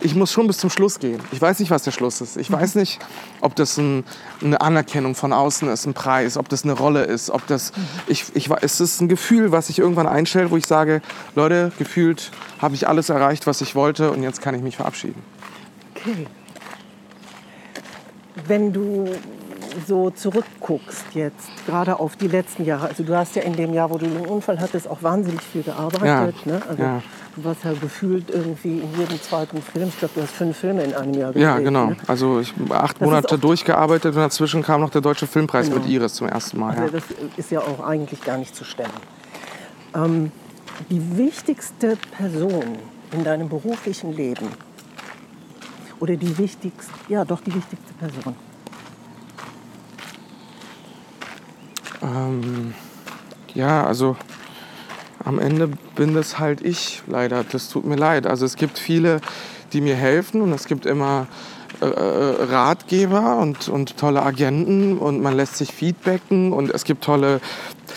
ich muss schon bis zum Schluss gehen. Ich weiß nicht, was der Schluss ist. Ich weiß nicht, ob das ein, eine Anerkennung von außen ist, ein Preis, ob das eine Rolle ist, ob das. Ich, ich, es ist ein Gefühl, was sich irgendwann einstellt, wo ich sage, Leute, gefühlt habe ich alles erreicht, was ich wollte und jetzt kann ich mich verabschieden. Okay. Wenn du so zurückguckst jetzt, gerade auf die letzten Jahre, also du hast ja in dem Jahr, wo du den Unfall hattest, auch wahnsinnig viel gearbeitet. Ja. Ne? Also ja. du warst ja gefühlt irgendwie in jedem zweiten Film. Ich glaube, du hast fünf Filme in einem Jahr gedreht. Ja, genau. Ne? Also ich habe acht das Monate durchgearbeitet und dazwischen kam noch der Deutsche Filmpreis genau. mit Iris zum ersten Mal. Also ja. das ist ja auch eigentlich gar nicht zu stellen. Ähm, die wichtigste Person in deinem beruflichen Leben oder die wichtigste, ja doch die wichtigste Person, Ähm, ja, also am Ende bin das halt ich leider. Das tut mir leid. Also es gibt viele, die mir helfen und es gibt immer äh, äh, Ratgeber und, und tolle Agenten und man lässt sich feedbacken und es gibt tolle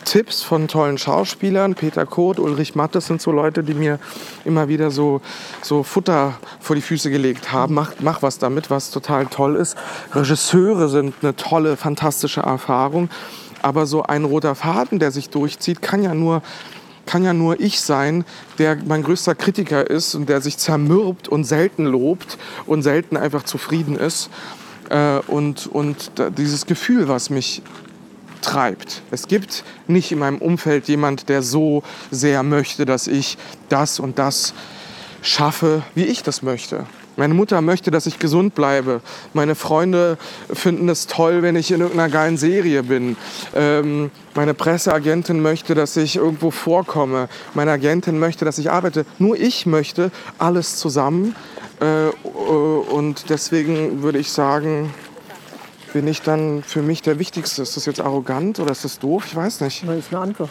Tipps von tollen Schauspielern. Peter Koth, Ulrich Mattes sind so Leute, die mir immer wieder so, so Futter vor die Füße gelegt haben. Mach, mach was damit, was total toll ist. Regisseure sind eine tolle, fantastische Erfahrung. Aber so ein roter Faden, der sich durchzieht, kann ja nur kann ja nur ich sein, der mein größter Kritiker ist und der sich zermürbt und selten lobt und selten einfach zufrieden ist. Äh, und, und dieses Gefühl, was mich treibt. Es gibt nicht in meinem Umfeld jemand, der so sehr möchte, dass ich das und das schaffe, wie ich das möchte. Meine Mutter möchte, dass ich gesund bleibe. Meine Freunde finden es toll, wenn ich in irgendeiner geilen Serie bin. Ähm, meine Presseagentin möchte, dass ich irgendwo vorkomme. Meine Agentin möchte, dass ich arbeite. Nur ich möchte alles zusammen. Äh, äh und deswegen würde ich sagen, bin ich dann für mich der Wichtigste. Ist das jetzt arrogant oder ist das doof? Ich weiß nicht. Das ist eine Antwort.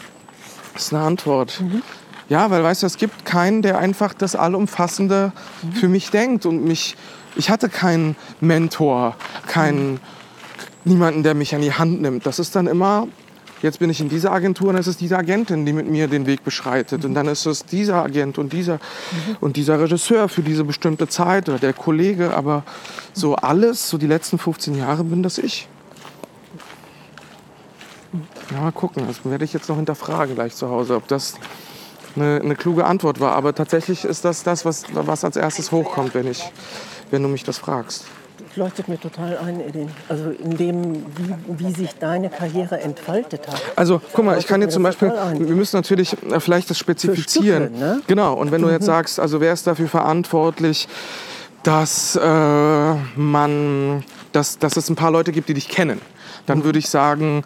Das ist eine Antwort. Mhm. Ja, weil weißt du, es gibt keinen, der einfach das Allumfassende mhm. für mich denkt und mich. Ich hatte keinen Mentor, keinen mhm. niemanden, der mich an die Hand nimmt. Das ist dann immer. Jetzt bin ich in dieser Agentur und es ist diese Agentin, die mit mir den Weg beschreitet. Und mhm. dann ist es dieser Agent und dieser, und dieser Regisseur für diese bestimmte Zeit oder der Kollege. Aber so alles, so die letzten 15 Jahre bin das ich. Ja, mal gucken. Das werde ich jetzt noch hinterfragen gleich zu Hause, ob das eine, eine, kluge Antwort war. Aber tatsächlich ist das das, was, was als erstes hochkommt, wenn, ich, wenn du mich das fragst. Das leuchtet mir total ein, Edin. Also in dem, wie, wie sich deine Karriere entfaltet hat. Also guck mal, ich kann jetzt zum Beispiel, wir müssen natürlich äh, vielleicht das spezifizieren. Stücke, ne? Genau, und wenn du jetzt sagst, also wer ist dafür verantwortlich, dass äh, man, dass, dass es ein paar Leute gibt, die dich kennen, dann mhm. würde ich sagen,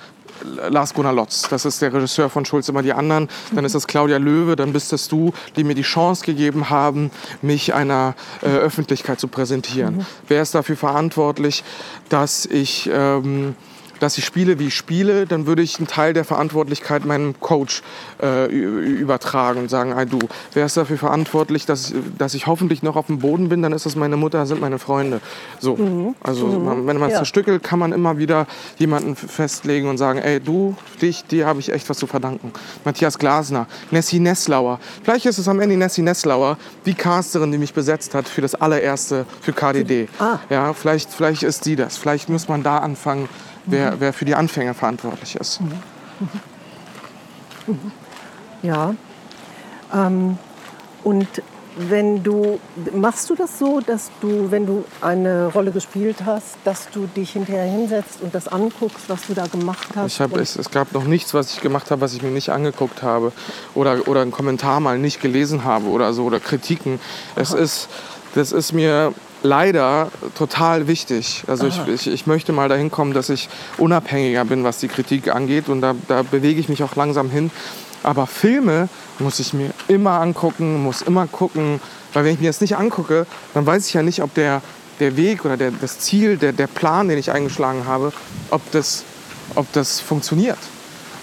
Lars Gunnar Lotz. Das ist der Regisseur von Schulz immer die anderen. Dann ist das Claudia Löwe, dann bist das du, die mir die Chance gegeben haben, mich einer äh, Öffentlichkeit zu präsentieren. Mhm. Wer ist dafür verantwortlich, dass ich... Ähm, dass ich spiele, wie ich spiele, dann würde ich einen Teil der Verantwortlichkeit meinem Coach äh, übertragen und sagen, hey, du, wer ist dafür verantwortlich, dass, dass ich hoffentlich noch auf dem Boden bin, dann ist das meine Mutter, sind meine Freunde. So. Mhm. Also mhm. wenn man ja. zerstückelt, kann man immer wieder jemanden festlegen und sagen, ey, du, dich, dir habe ich echt was zu verdanken. Matthias Glasner, Nessie Nesslauer. Vielleicht ist es am Ende Nessie Nesslauer, die Casterin, die mich besetzt hat für das allererste, für KDD. Ah. Ja, vielleicht, vielleicht ist die das. Vielleicht muss man da anfangen, wer, wer für die Anfänger verantwortlich ist. Ja. Ähm, und wenn du machst du das so, dass du, wenn du eine Rolle gespielt hast, dass du dich hinterher hinsetzt und das anguckst, was du da gemacht hast? Ich hab, es, es gab noch nichts, was ich gemacht habe, was ich mir nicht angeguckt habe oder, oder einen Kommentar mal nicht gelesen habe oder so oder Kritiken. Es ist, das ist mir leider total wichtig. Also ich, ich, ich, möchte mal dahin kommen, dass ich unabhängiger bin, was die Kritik angeht. Und da, da bewege ich mich auch langsam hin. Aber Filme muss ich mir immer angucken, muss immer gucken. Weil wenn ich mir das nicht angucke, dann weiß ich ja nicht, ob der, der Weg oder der, das Ziel, der, der Plan, den ich eingeschlagen habe, ob das, ob das funktioniert.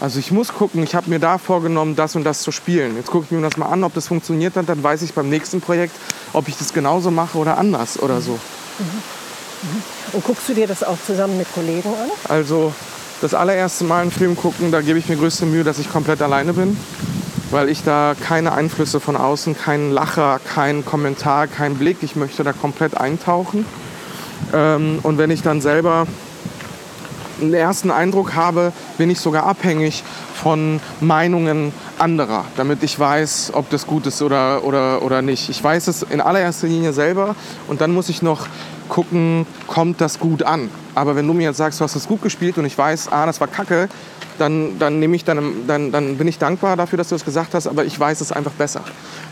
Also ich muss gucken, ich habe mir da vorgenommen, das und das zu spielen. Jetzt gucke ich mir das mal an, ob das funktioniert hat. Dann weiß ich beim nächsten Projekt, ob ich das genauso mache oder anders oder so. Mhm. Mhm. Und guckst du dir das auch zusammen mit Kollegen an? Also das allererste Mal einen Film gucken, da gebe ich mir größte Mühe, dass ich komplett alleine bin. Weil ich da keine Einflüsse von außen, keinen Lacher, keinen Kommentar, keinen Blick. Ich möchte da komplett eintauchen. Ähm, und wenn ich dann selber einen ersten Eindruck habe, bin ich sogar abhängig von Meinungen anderer, damit ich weiß, ob das gut ist oder, oder, oder nicht. Ich weiß es in allererster Linie selber und dann muss ich noch gucken, kommt das gut an. Aber wenn du mir jetzt sagst, du hast das gut gespielt und ich weiß, ah, das war kacke, dann, dann, nehme ich dann, dann, dann bin ich dankbar dafür, dass du das gesagt hast, aber ich weiß es einfach besser.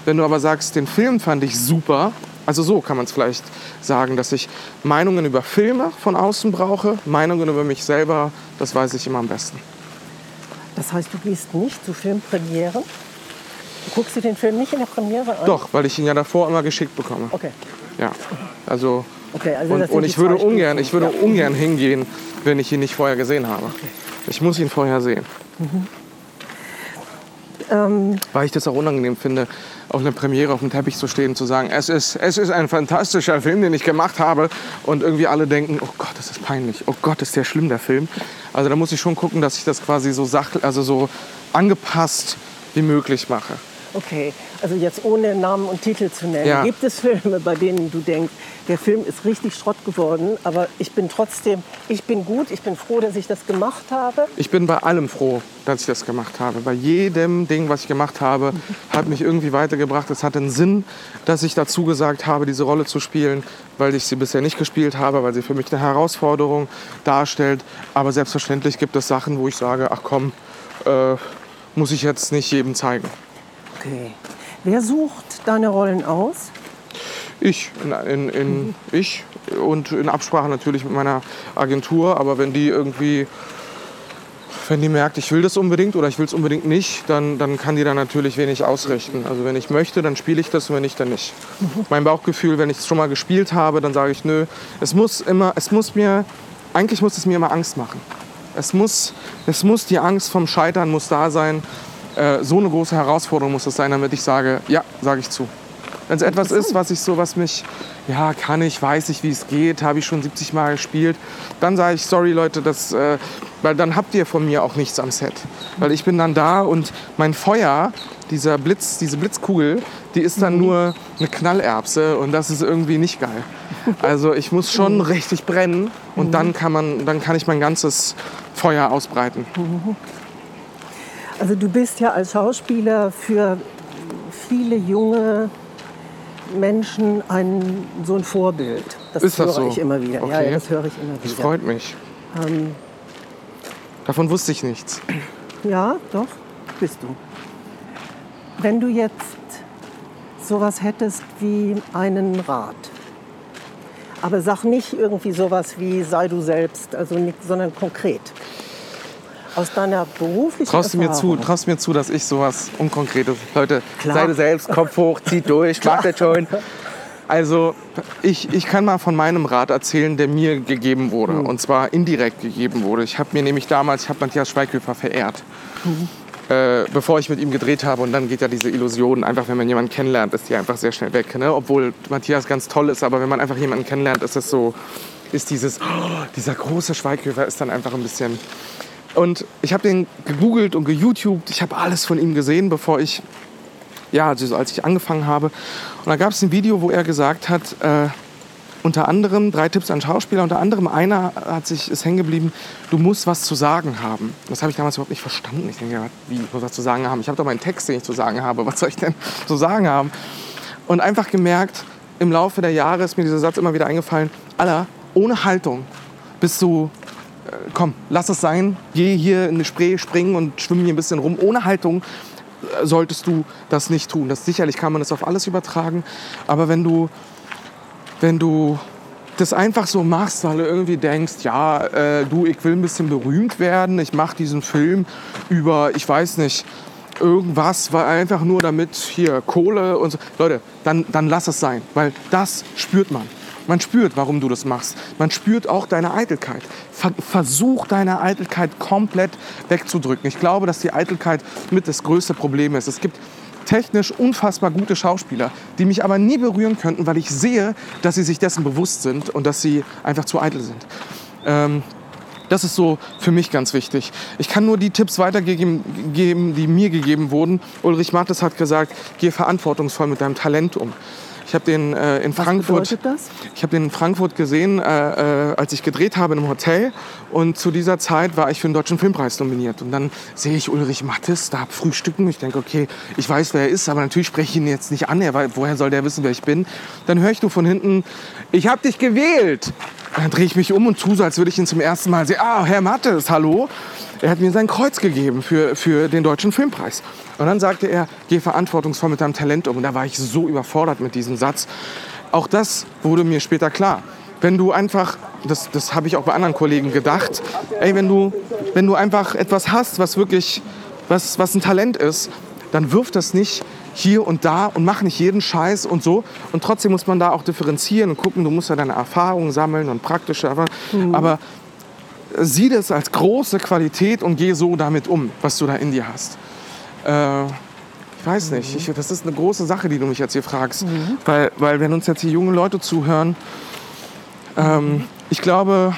Wenn du aber sagst, den Film fand ich super, also so kann man es vielleicht sagen, dass ich Meinungen über Filme von außen brauche, Meinungen über mich selber, das weiß ich immer am besten. Das heißt, du gehst nicht zu Filmpremieren? Du guckst dir den Film nicht in der Premiere an? Doch, weil ich ihn ja davor immer geschickt bekomme. Okay. Ja, also, okay, also und, und ich würde ungern, ich würde ja. ungern hingehen, wenn ich ihn nicht vorher gesehen habe. Okay. Ich muss ihn vorher sehen. Mhm. Ähm, Weil ich das auch unangenehm finde, auf einer Premiere auf dem Teppich zu stehen, zu sagen, es ist, es ist ein fantastischer Film, den ich gemacht habe. Und irgendwie alle denken, oh Gott, das ist peinlich. Oh Gott, ist der schlimm, der Film. Also da muss ich schon gucken, dass ich das quasi so, sach also so angepasst wie möglich mache. Okay, also jetzt ohne Namen und Titel zu nennen. Ja. Gibt es Filme, bei denen du denkst, der Film ist richtig Schrott geworden, aber ich bin trotzdem, ich bin gut, ich bin froh, dass ich das gemacht habe? Ich bin bei allem froh, dass ich das gemacht habe. Bei jedem Ding, was ich gemacht habe, hat mich irgendwie weitergebracht. Es hat einen Sinn, dass ich dazu gesagt habe, diese Rolle zu spielen, weil ich sie bisher nicht gespielt habe, weil sie für mich eine Herausforderung darstellt. Aber selbstverständlich gibt es Sachen, wo ich sage, ach komm, äh, muss ich jetzt nicht jedem zeigen. Okay. Wer sucht deine Rollen aus? Ich, in, in, in mhm. ich und in Absprache natürlich mit meiner Agentur. Aber wenn die irgendwie, wenn die merkt, ich will das unbedingt oder ich will es unbedingt nicht, dann, dann kann die da natürlich wenig ausrichten. Also wenn ich möchte, dann spiele ich das und wenn nicht, dann nicht. Mhm. Mein Bauchgefühl, wenn ich es schon mal gespielt habe, dann sage ich, nö, es muss immer, es muss mir, eigentlich muss es mir immer Angst machen. Es muss, es muss die Angst vom Scheitern muss da sein äh, so eine große Herausforderung muss es sein, damit ich sage, ja, sage ich zu. Wenn es etwas ist, was ich so, was mich, ja, kann ich, weiß ich, wie es geht, habe ich schon 70 Mal gespielt, dann sage ich, sorry Leute, das, äh, weil dann habt ihr von mir auch nichts am Set. Weil ich bin dann da und mein Feuer, dieser Blitz, diese Blitzkugel, die ist dann mhm. nur eine Knallerbse und das ist irgendwie nicht geil. Also ich muss schon mhm. richtig brennen und mhm. dann kann man, dann kann ich mein ganzes Feuer ausbreiten. Also du bist ja als Schauspieler für viele junge Menschen ein, so ein Vorbild. Das ist höre das so? ich immer wieder. Okay. Ja, das höre ich immer wieder. Das freut mich. Ähm, Davon wusste ich nichts. Ja, doch, bist du. Wenn du jetzt sowas hättest wie einen Rat, aber sag nicht irgendwie sowas wie sei du selbst, also nicht, sondern konkret. Aus deiner beruflichen Traust du mir zu, traust du mir zu, dass ich sowas Unkonkretes. Leute, Klar. sei du selbst, Kopf hoch, zieh durch, mach das schon. Also, ich, ich kann mal von meinem Rat erzählen, der mir gegeben wurde. Und zwar indirekt gegeben wurde. Ich habe mir nämlich damals, ich habe Matthias Schweighöfer verehrt. Äh, bevor ich mit ihm gedreht habe. Und dann geht ja diese Illusion, einfach wenn man jemanden kennenlernt, ist die einfach sehr schnell weg. Ne? Obwohl Matthias ganz toll ist, aber wenn man einfach jemanden kennenlernt, ist es so, ist dieses, oh, dieser große Schweighöfer ist dann einfach ein bisschen. Und ich habe den gegoogelt und geYouTubed. Ich habe alles von ihm gesehen, bevor ich, ja, also als ich angefangen habe. Und da gab es ein Video, wo er gesagt hat, äh, unter anderem drei Tipps an Schauspieler. Unter anderem einer hat sich ist hängen geblieben. Du musst was zu sagen haben. Das habe ich damals überhaupt nicht verstanden. Ich denke, wie ich muss was zu sagen haben? Ich habe doch meinen Text, den ich zu sagen habe. Was soll ich denn zu sagen haben? Und einfach gemerkt, im Laufe der Jahre ist mir dieser Satz immer wieder eingefallen. Aller, ohne Haltung bist du komm, lass es sein, geh hier in die Spree springen und schwimm hier ein bisschen rum. Ohne Haltung äh, solltest du das nicht tun. Das, sicherlich kann man das auf alles übertragen, aber wenn du, wenn du das einfach so machst, weil du irgendwie denkst, ja, äh, du, ich will ein bisschen berühmt werden, ich mache diesen Film über, ich weiß nicht, irgendwas, weil einfach nur damit hier Kohle und so. Leute, dann, dann lass es sein, weil das spürt man. Man spürt, warum du das machst. Man spürt auch deine Eitelkeit. Ver versuch deine Eitelkeit komplett wegzudrücken. Ich glaube, dass die Eitelkeit mit das größte Problem ist. Es gibt technisch unfassbar gute Schauspieler, die mich aber nie berühren könnten, weil ich sehe, dass sie sich dessen bewusst sind und dass sie einfach zu eitel sind. Ähm, das ist so für mich ganz wichtig. Ich kann nur die Tipps weitergeben, geben, die mir gegeben wurden. Ulrich Mattes hat gesagt, geh verantwortungsvoll mit deinem Talent um. Ich habe den äh, in Was Frankfurt. das? Ich habe den in Frankfurt gesehen, äh, äh, als ich gedreht habe in einem Hotel. Und zu dieser Zeit war ich für den Deutschen Filmpreis nominiert. Und dann sehe ich Ulrich Mattes da frühstücken. Ich denke, okay, ich weiß, wer er ist, aber natürlich spreche ich ihn jetzt nicht an. Er, woher soll der wissen, wer ich bin? Dann höre ich nur von hinten, ich habe dich gewählt. Dann drehe ich mich um und tue so, als würde ich ihn zum ersten Mal sehen. Ah, Herr Mattes, hallo. Er hat mir sein Kreuz gegeben für, für den Deutschen Filmpreis. Und dann sagte er, geh verantwortungsvoll mit deinem Talent um. Und da war ich so überfordert mit diesem Satz. Auch das wurde mir später klar. Wenn du einfach, das, das habe ich auch bei anderen Kollegen gedacht, ey, wenn du, wenn du einfach etwas hast, was wirklich, was, was ein Talent ist, dann wirf das nicht hier und da und mach nicht jeden Scheiß und so. Und trotzdem muss man da auch differenzieren und gucken, du musst ja deine Erfahrungen sammeln und praktische Erfahrungen. Aber sieh das als große Qualität und geh so damit um, was du da in dir hast. Äh, ich weiß nicht, ich, das ist eine große Sache, die du mich jetzt hier fragst. Weil, weil wenn uns jetzt hier junge Leute zuhören, ähm, ich glaube,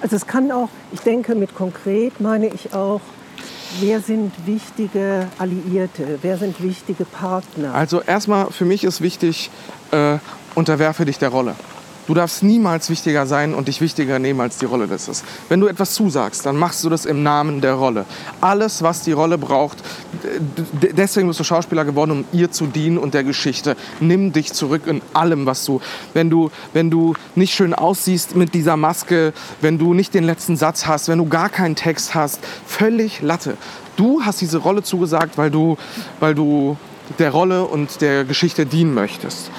Also es kann auch, ich denke mit konkret meine ich auch, wer sind wichtige Alliierte, wer sind wichtige Partner. also erstmal für mich ist wichtig, äh, unterwerfe dich der Rolle. Du darfst niemals wichtiger sein und dich wichtiger nehmen, als die Rolle das ist. Wenn du etwas zusagst, dann machst du das im Namen der Rolle. Alles, was die Rolle braucht, deswegen bist du Schauspieler geworden, um ihr zu dienen und der Geschichte. Nimm dich zurück in allem, was du, wenn du, wenn du nicht schön aussiehst mit dieser Maske, wenn du nicht den letzten Satz hast, wenn du gar keinen Text hast, völlig Latte. Du hast diese Rolle zugesagt, weil du, weil du der Rolle und der Geschichte dienen möchtest.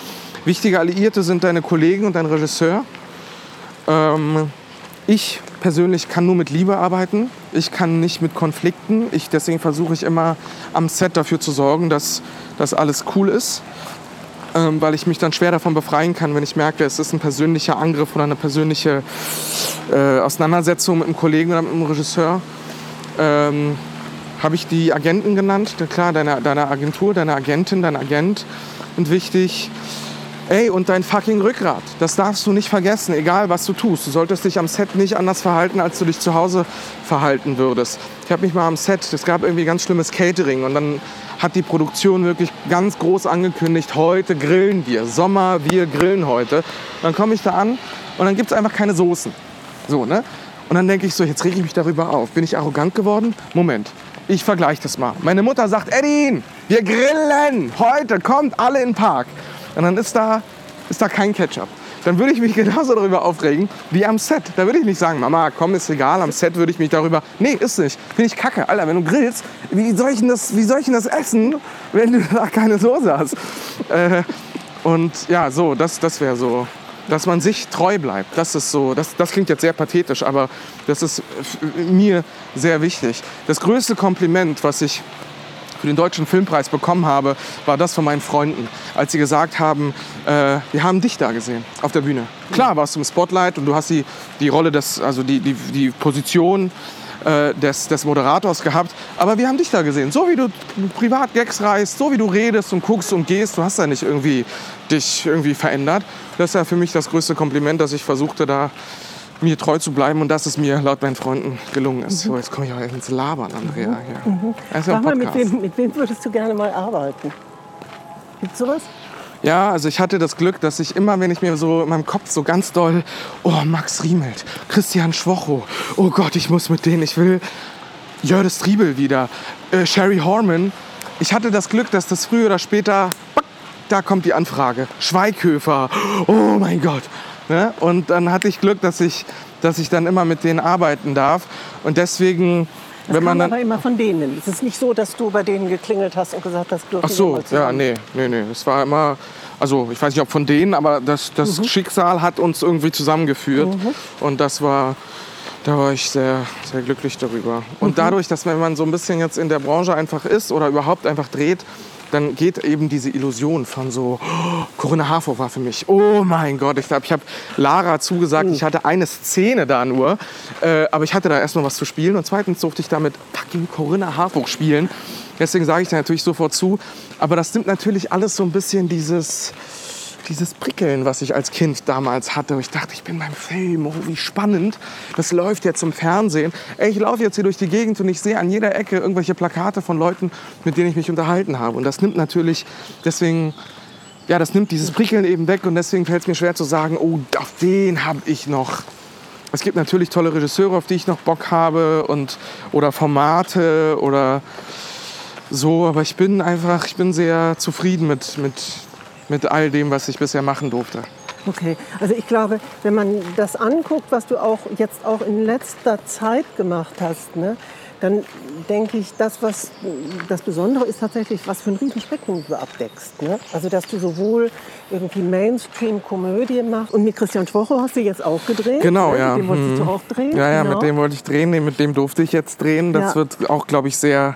Wichtige Alliierte sind deine Kollegen und dein Regisseur. Ähm, ich persönlich kann nur mit Liebe arbeiten. Ich kann nicht mit Konflikten. Ich, deswegen versuche ich immer am Set dafür zu sorgen, dass, dass alles cool ist. Ähm, weil ich mich dann schwer davon befreien kann, wenn ich merke, es ist ein persönlicher Angriff oder eine persönliche äh, Auseinandersetzung mit einem Kollegen oder mit einem Regisseur. Ähm, habe ich die Agenten genannt. Klar, deine, deine Agentur, deine Agentin, dein Agent sind wichtig. Ey, und dein fucking Rückgrat, das darfst du nicht vergessen, egal was du tust. Du solltest dich am Set nicht anders verhalten, als du dich zu Hause verhalten würdest. Ich habe mich mal am Set, es gab irgendwie ganz schlimmes Catering und dann hat die Produktion wirklich ganz groß angekündigt, heute grillen wir, Sommer, wir grillen heute. Dann komme ich da an und dann gibt es einfach keine Soßen. So, ne? Und dann denke ich so, jetzt rege ich mich darüber auf. Bin ich arrogant geworden? Moment, ich vergleiche das mal. Meine Mutter sagt, Edin, wir grillen. Heute kommt alle in den Park. Und dann ist da, ist da kein Ketchup. Dann würde ich mich genauso darüber aufregen wie am Set. Da würde ich nicht sagen, Mama, komm, ist egal. Am Set würde ich mich darüber. Nee, ist nicht. Finde ich kacke. Alter, wenn du grillst, wie soll ich denn das, wie soll ich das essen, wenn du da keine Soße hast? Äh, und ja, so, das, das wäre so dass man sich treu bleibt. Das ist so, das, das klingt jetzt sehr pathetisch, aber das ist mir sehr wichtig. Das größte Kompliment, was ich für den Deutschen Filmpreis bekommen habe, war das von meinen Freunden, als sie gesagt haben, äh, wir haben dich da gesehen auf der Bühne. Klar warst du im Spotlight und du hast die, die Rolle, des, also die, die, die Position äh, des, des Moderators gehabt, aber wir haben dich da gesehen. So wie du privat Gags reißt, so wie du redest und guckst und gehst, du hast da nicht irgendwie dich irgendwie verändert. Das ist ja für mich das größte Kompliment, dass ich versuchte da mir treu zu bleiben und dass es mir laut meinen Freunden gelungen ist. Mhm. So, jetzt komme ich auch ins Labern, Andrea. Mhm. Mhm. Sag mal, mit wem, mit wem würdest du gerne mal arbeiten? Gibt's sowas? Ja, also ich hatte das Glück, dass ich immer, wenn ich mir so in meinem Kopf so ganz doll, oh, Max Riemelt, Christian Schwocho, oh Gott, ich muss mit denen, ich will Jördis Triebel wieder, äh, Sherry Horman. Ich hatte das Glück, dass das früher oder später, da kommt die Anfrage, Schweighöfer, oh mein Gott. Ne? Und dann hatte ich Glück, dass ich, dass ich dann immer mit denen arbeiten darf. Und deswegen das wenn man dann, aber immer von denen. Es ist nicht so, dass du bei denen geklingelt hast und gesagt hast, dürfen Ach so, ja, nee, nee, nee. Es war immer, also ich weiß nicht, ob von denen, aber das, das mhm. Schicksal hat uns irgendwie zusammengeführt. Mhm. Und das war, da war ich sehr, sehr glücklich darüber. Und mhm. dadurch, dass wenn man so ein bisschen jetzt in der Branche einfach ist oder überhaupt einfach dreht, dann geht eben diese Illusion von so, oh, Corinna Harford war für mich, oh mein Gott, ich glaube, ich habe Lara zugesagt, ich hatte eine Szene da nur, äh, aber ich hatte da erstmal was zu spielen und zweitens durfte ich damit fucking Corinna Harford spielen. Deswegen sage ich da natürlich sofort zu. Aber das nimmt natürlich alles so ein bisschen dieses, dieses Prickeln, was ich als Kind damals hatte. Ich dachte, ich bin beim Film, oh, wie spannend. Das läuft jetzt im Fernsehen. Ich laufe jetzt hier durch die Gegend und ich sehe an jeder Ecke irgendwelche Plakate von Leuten, mit denen ich mich unterhalten habe. Und das nimmt natürlich, deswegen, ja, das nimmt dieses Prickeln eben weg. Und deswegen fällt es mir schwer zu sagen, oh, auf den habe ich noch es gibt natürlich tolle Regisseure, auf die ich noch Bock habe und oder Formate oder so, aber ich bin einfach, ich bin sehr zufrieden mit, mit mit all dem, was ich bisher machen durfte. Okay, also ich glaube, wenn man das anguckt, was du auch jetzt auch in letzter Zeit gemacht hast, ne, dann denke ich, das, was das Besondere ist tatsächlich, was für ein Riesenspektrum du abdeckst. Ne? Also, dass du sowohl irgendwie Mainstream-Komödie machst und mit Christian Schwocho hast du jetzt auch gedreht. Genau, ne? ja. Mit dem wolltest hm. du auch drehen. Ja, ja, genau. mit dem wollte ich drehen, mit dem durfte ich jetzt drehen. Das ja. wird auch, glaube ich, sehr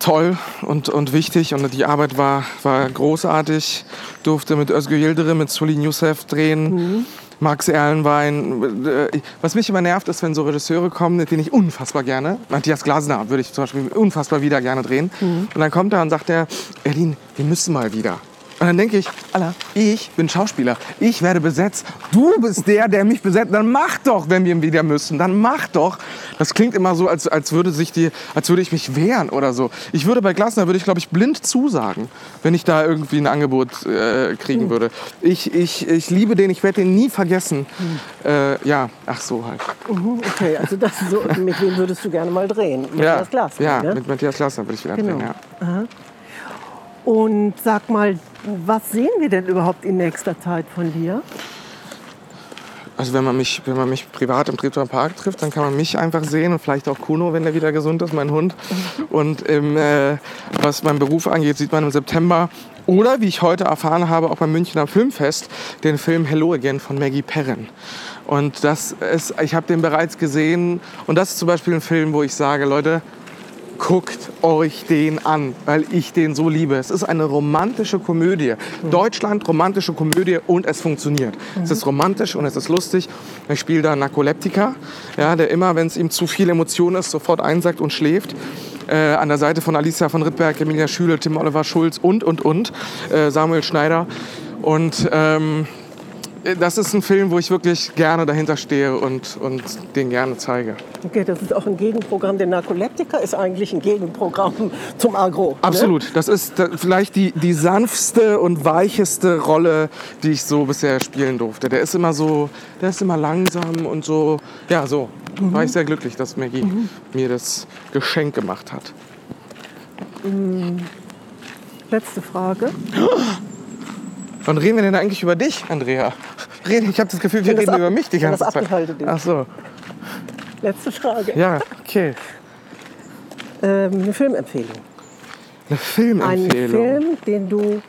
toll und, und wichtig und die Arbeit war, war großartig. Durfte mit Özgür Yildirim, mit Sulin Youssef drehen. Mhm. Max Erlenwein. Was mich immer nervt, ist, wenn so Regisseure kommen, mit denen ich unfassbar gerne, Matthias Glasner würde ich zum Beispiel unfassbar wieder gerne drehen. Mhm. Und dann kommt er und sagt er, Erlin, wir müssen mal wieder. Und dann denke ich, Alter, ich bin Schauspieler, ich werde besetzt, du bist der, der mich besetzt, dann mach doch, wenn wir wieder müssen, dann mach doch. Das klingt immer so, als, als, würde, sich die, als würde ich mich wehren oder so. Ich würde bei Glasner, würde ich glaube ich blind zusagen, wenn ich da irgendwie ein Angebot äh, kriegen mhm. würde. Ich, ich, ich liebe den, ich werde den nie vergessen. Mhm. Äh, ja, ach so halt. Mhm, okay, also das so, mit wem würdest du gerne mal drehen? Mit ja, Matthias Glasner, Ja, ne? mit Matthias Glasner würde ich wieder genau. drehen, ja. Aha. Und sag mal, was sehen wir denn überhaupt in nächster Zeit von dir? Also wenn man mich, wenn man mich privat im Treptower Park trifft, dann kann man mich einfach sehen und vielleicht auch Kuno, wenn der wieder gesund ist, mein Hund. Und im, äh, was meinen Beruf angeht, sieht man im September oder wie ich heute erfahren habe, auch beim Münchner Filmfest, den Film Hello Again von Maggie Perrin. Und das ist, ich habe den bereits gesehen und das ist zum Beispiel ein Film, wo ich sage, Leute, guckt euch den an, weil ich den so liebe. Es ist eine romantische Komödie. Mhm. Deutschland, romantische Komödie und es funktioniert. Mhm. Es ist romantisch und es ist lustig. Ich spiele da Narkoleptiker, ja, der immer, wenn es ihm zu viel Emotion ist, sofort einsackt und schläft. Äh, an der Seite von Alicia von Rittberg, Emilia Schüle, Tim Oliver Schulz und, und, und, äh, Samuel Schneider. Und ähm, äh, das ist ein Film, wo ich wirklich gerne dahinter stehe und, und den gerne zeige. Okay, das ist auch ein Gegenprogramm. Der Narkoleptiker ist eigentlich ein Gegenprogramm zum Agro. Ne? Absolut. Ne? Das ist vielleicht die, die sanfteste und weicheste Rolle, die ich so bisher spielen durfte. Der ist immer so, der ist immer langsam und so. Ja, so. Mhm. War ich sehr glücklich, dass Maggie mhm. mir das Geschenk gemacht hat. Mhm. Letzte Frage. Wann reden wir denn eigentlich über dich, Andrea? Ich habe das Gefühl, wir reden ab, über mich die ganze Zeit. Ach so. Letzte Frage. Ja, okay. Ähm, eine Filmempfehlung. Eine Filmempfehlung? Ein Film, den du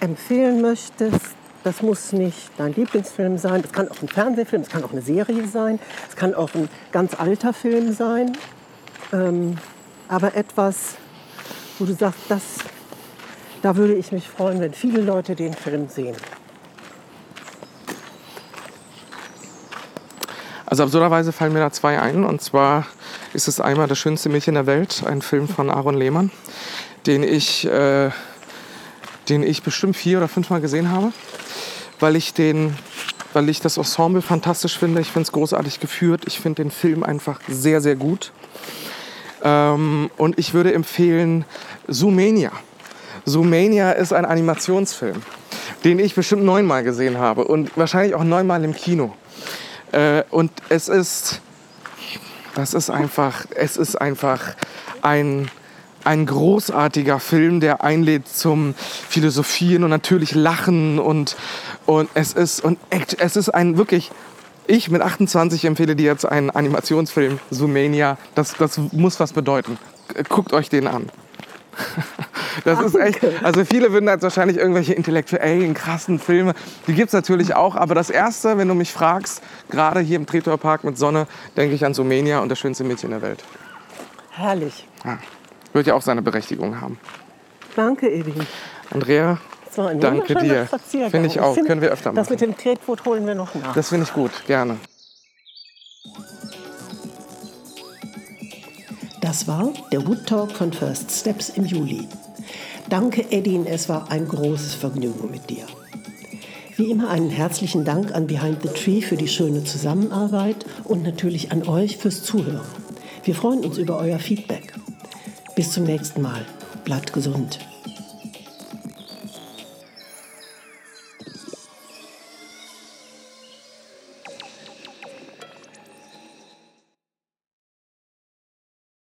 empfehlen möchtest, Das muss nicht dein Lieblingsfilm sein. Das kann auch ein Fernsehfilm, es kann auch eine Serie sein, es kann auch ein ganz alter Film sein. Ähm, aber etwas, wo du sagst, das, da würde ich mich freuen, wenn viele Leute den Film sehen. Also absurderweise fallen mir da zwei ein. Und zwar ist es einmal Das schönste Mädchen der Welt, ein Film von Aaron Lehmann, den ich, äh, den ich bestimmt vier oder fünfmal gesehen habe, weil ich, den, weil ich das Ensemble fantastisch finde. Ich finde es großartig geführt. Ich finde den Film einfach sehr, sehr gut. Ähm, und ich würde empfehlen Zoomania. Zoomania ist ein Animationsfilm, den ich bestimmt neunmal gesehen habe und wahrscheinlich auch neunmal im Kino. Äh, und es ist, das ist einfach, es ist einfach ein, ein großartiger Film, der einlädt zum Philosophieren und natürlich Lachen und, und es ist, und es ist ein wirklich, ich mit 28 empfehle dir jetzt einen Animationsfilm, Zoomania. Das, das muss was bedeuten. Guckt euch den an. Das ist echt, also viele würden jetzt wahrscheinlich irgendwelche intellektuellen, krassen Filme, die gibt es natürlich auch, aber das Erste, wenn du mich fragst, gerade hier im Treptower Park mit Sonne, denke ich an Sumenia und das schönste Mädchen der Welt. Herrlich. Ja, wird ja auch seine Berechtigung haben. Danke, Edin. Andrea, danke dir. Finde ich auch, können wir öfter machen. Das mit dem Tretboot holen wir noch nach. Das finde ich gut, gerne. Das war der Wood Talk von First Steps im Juli. Danke, Edin, es war ein großes Vergnügen mit dir. Wie immer einen herzlichen Dank an Behind the Tree für die schöne Zusammenarbeit und natürlich an euch fürs Zuhören. Wir freuen uns über euer Feedback. Bis zum nächsten Mal. Bleibt gesund.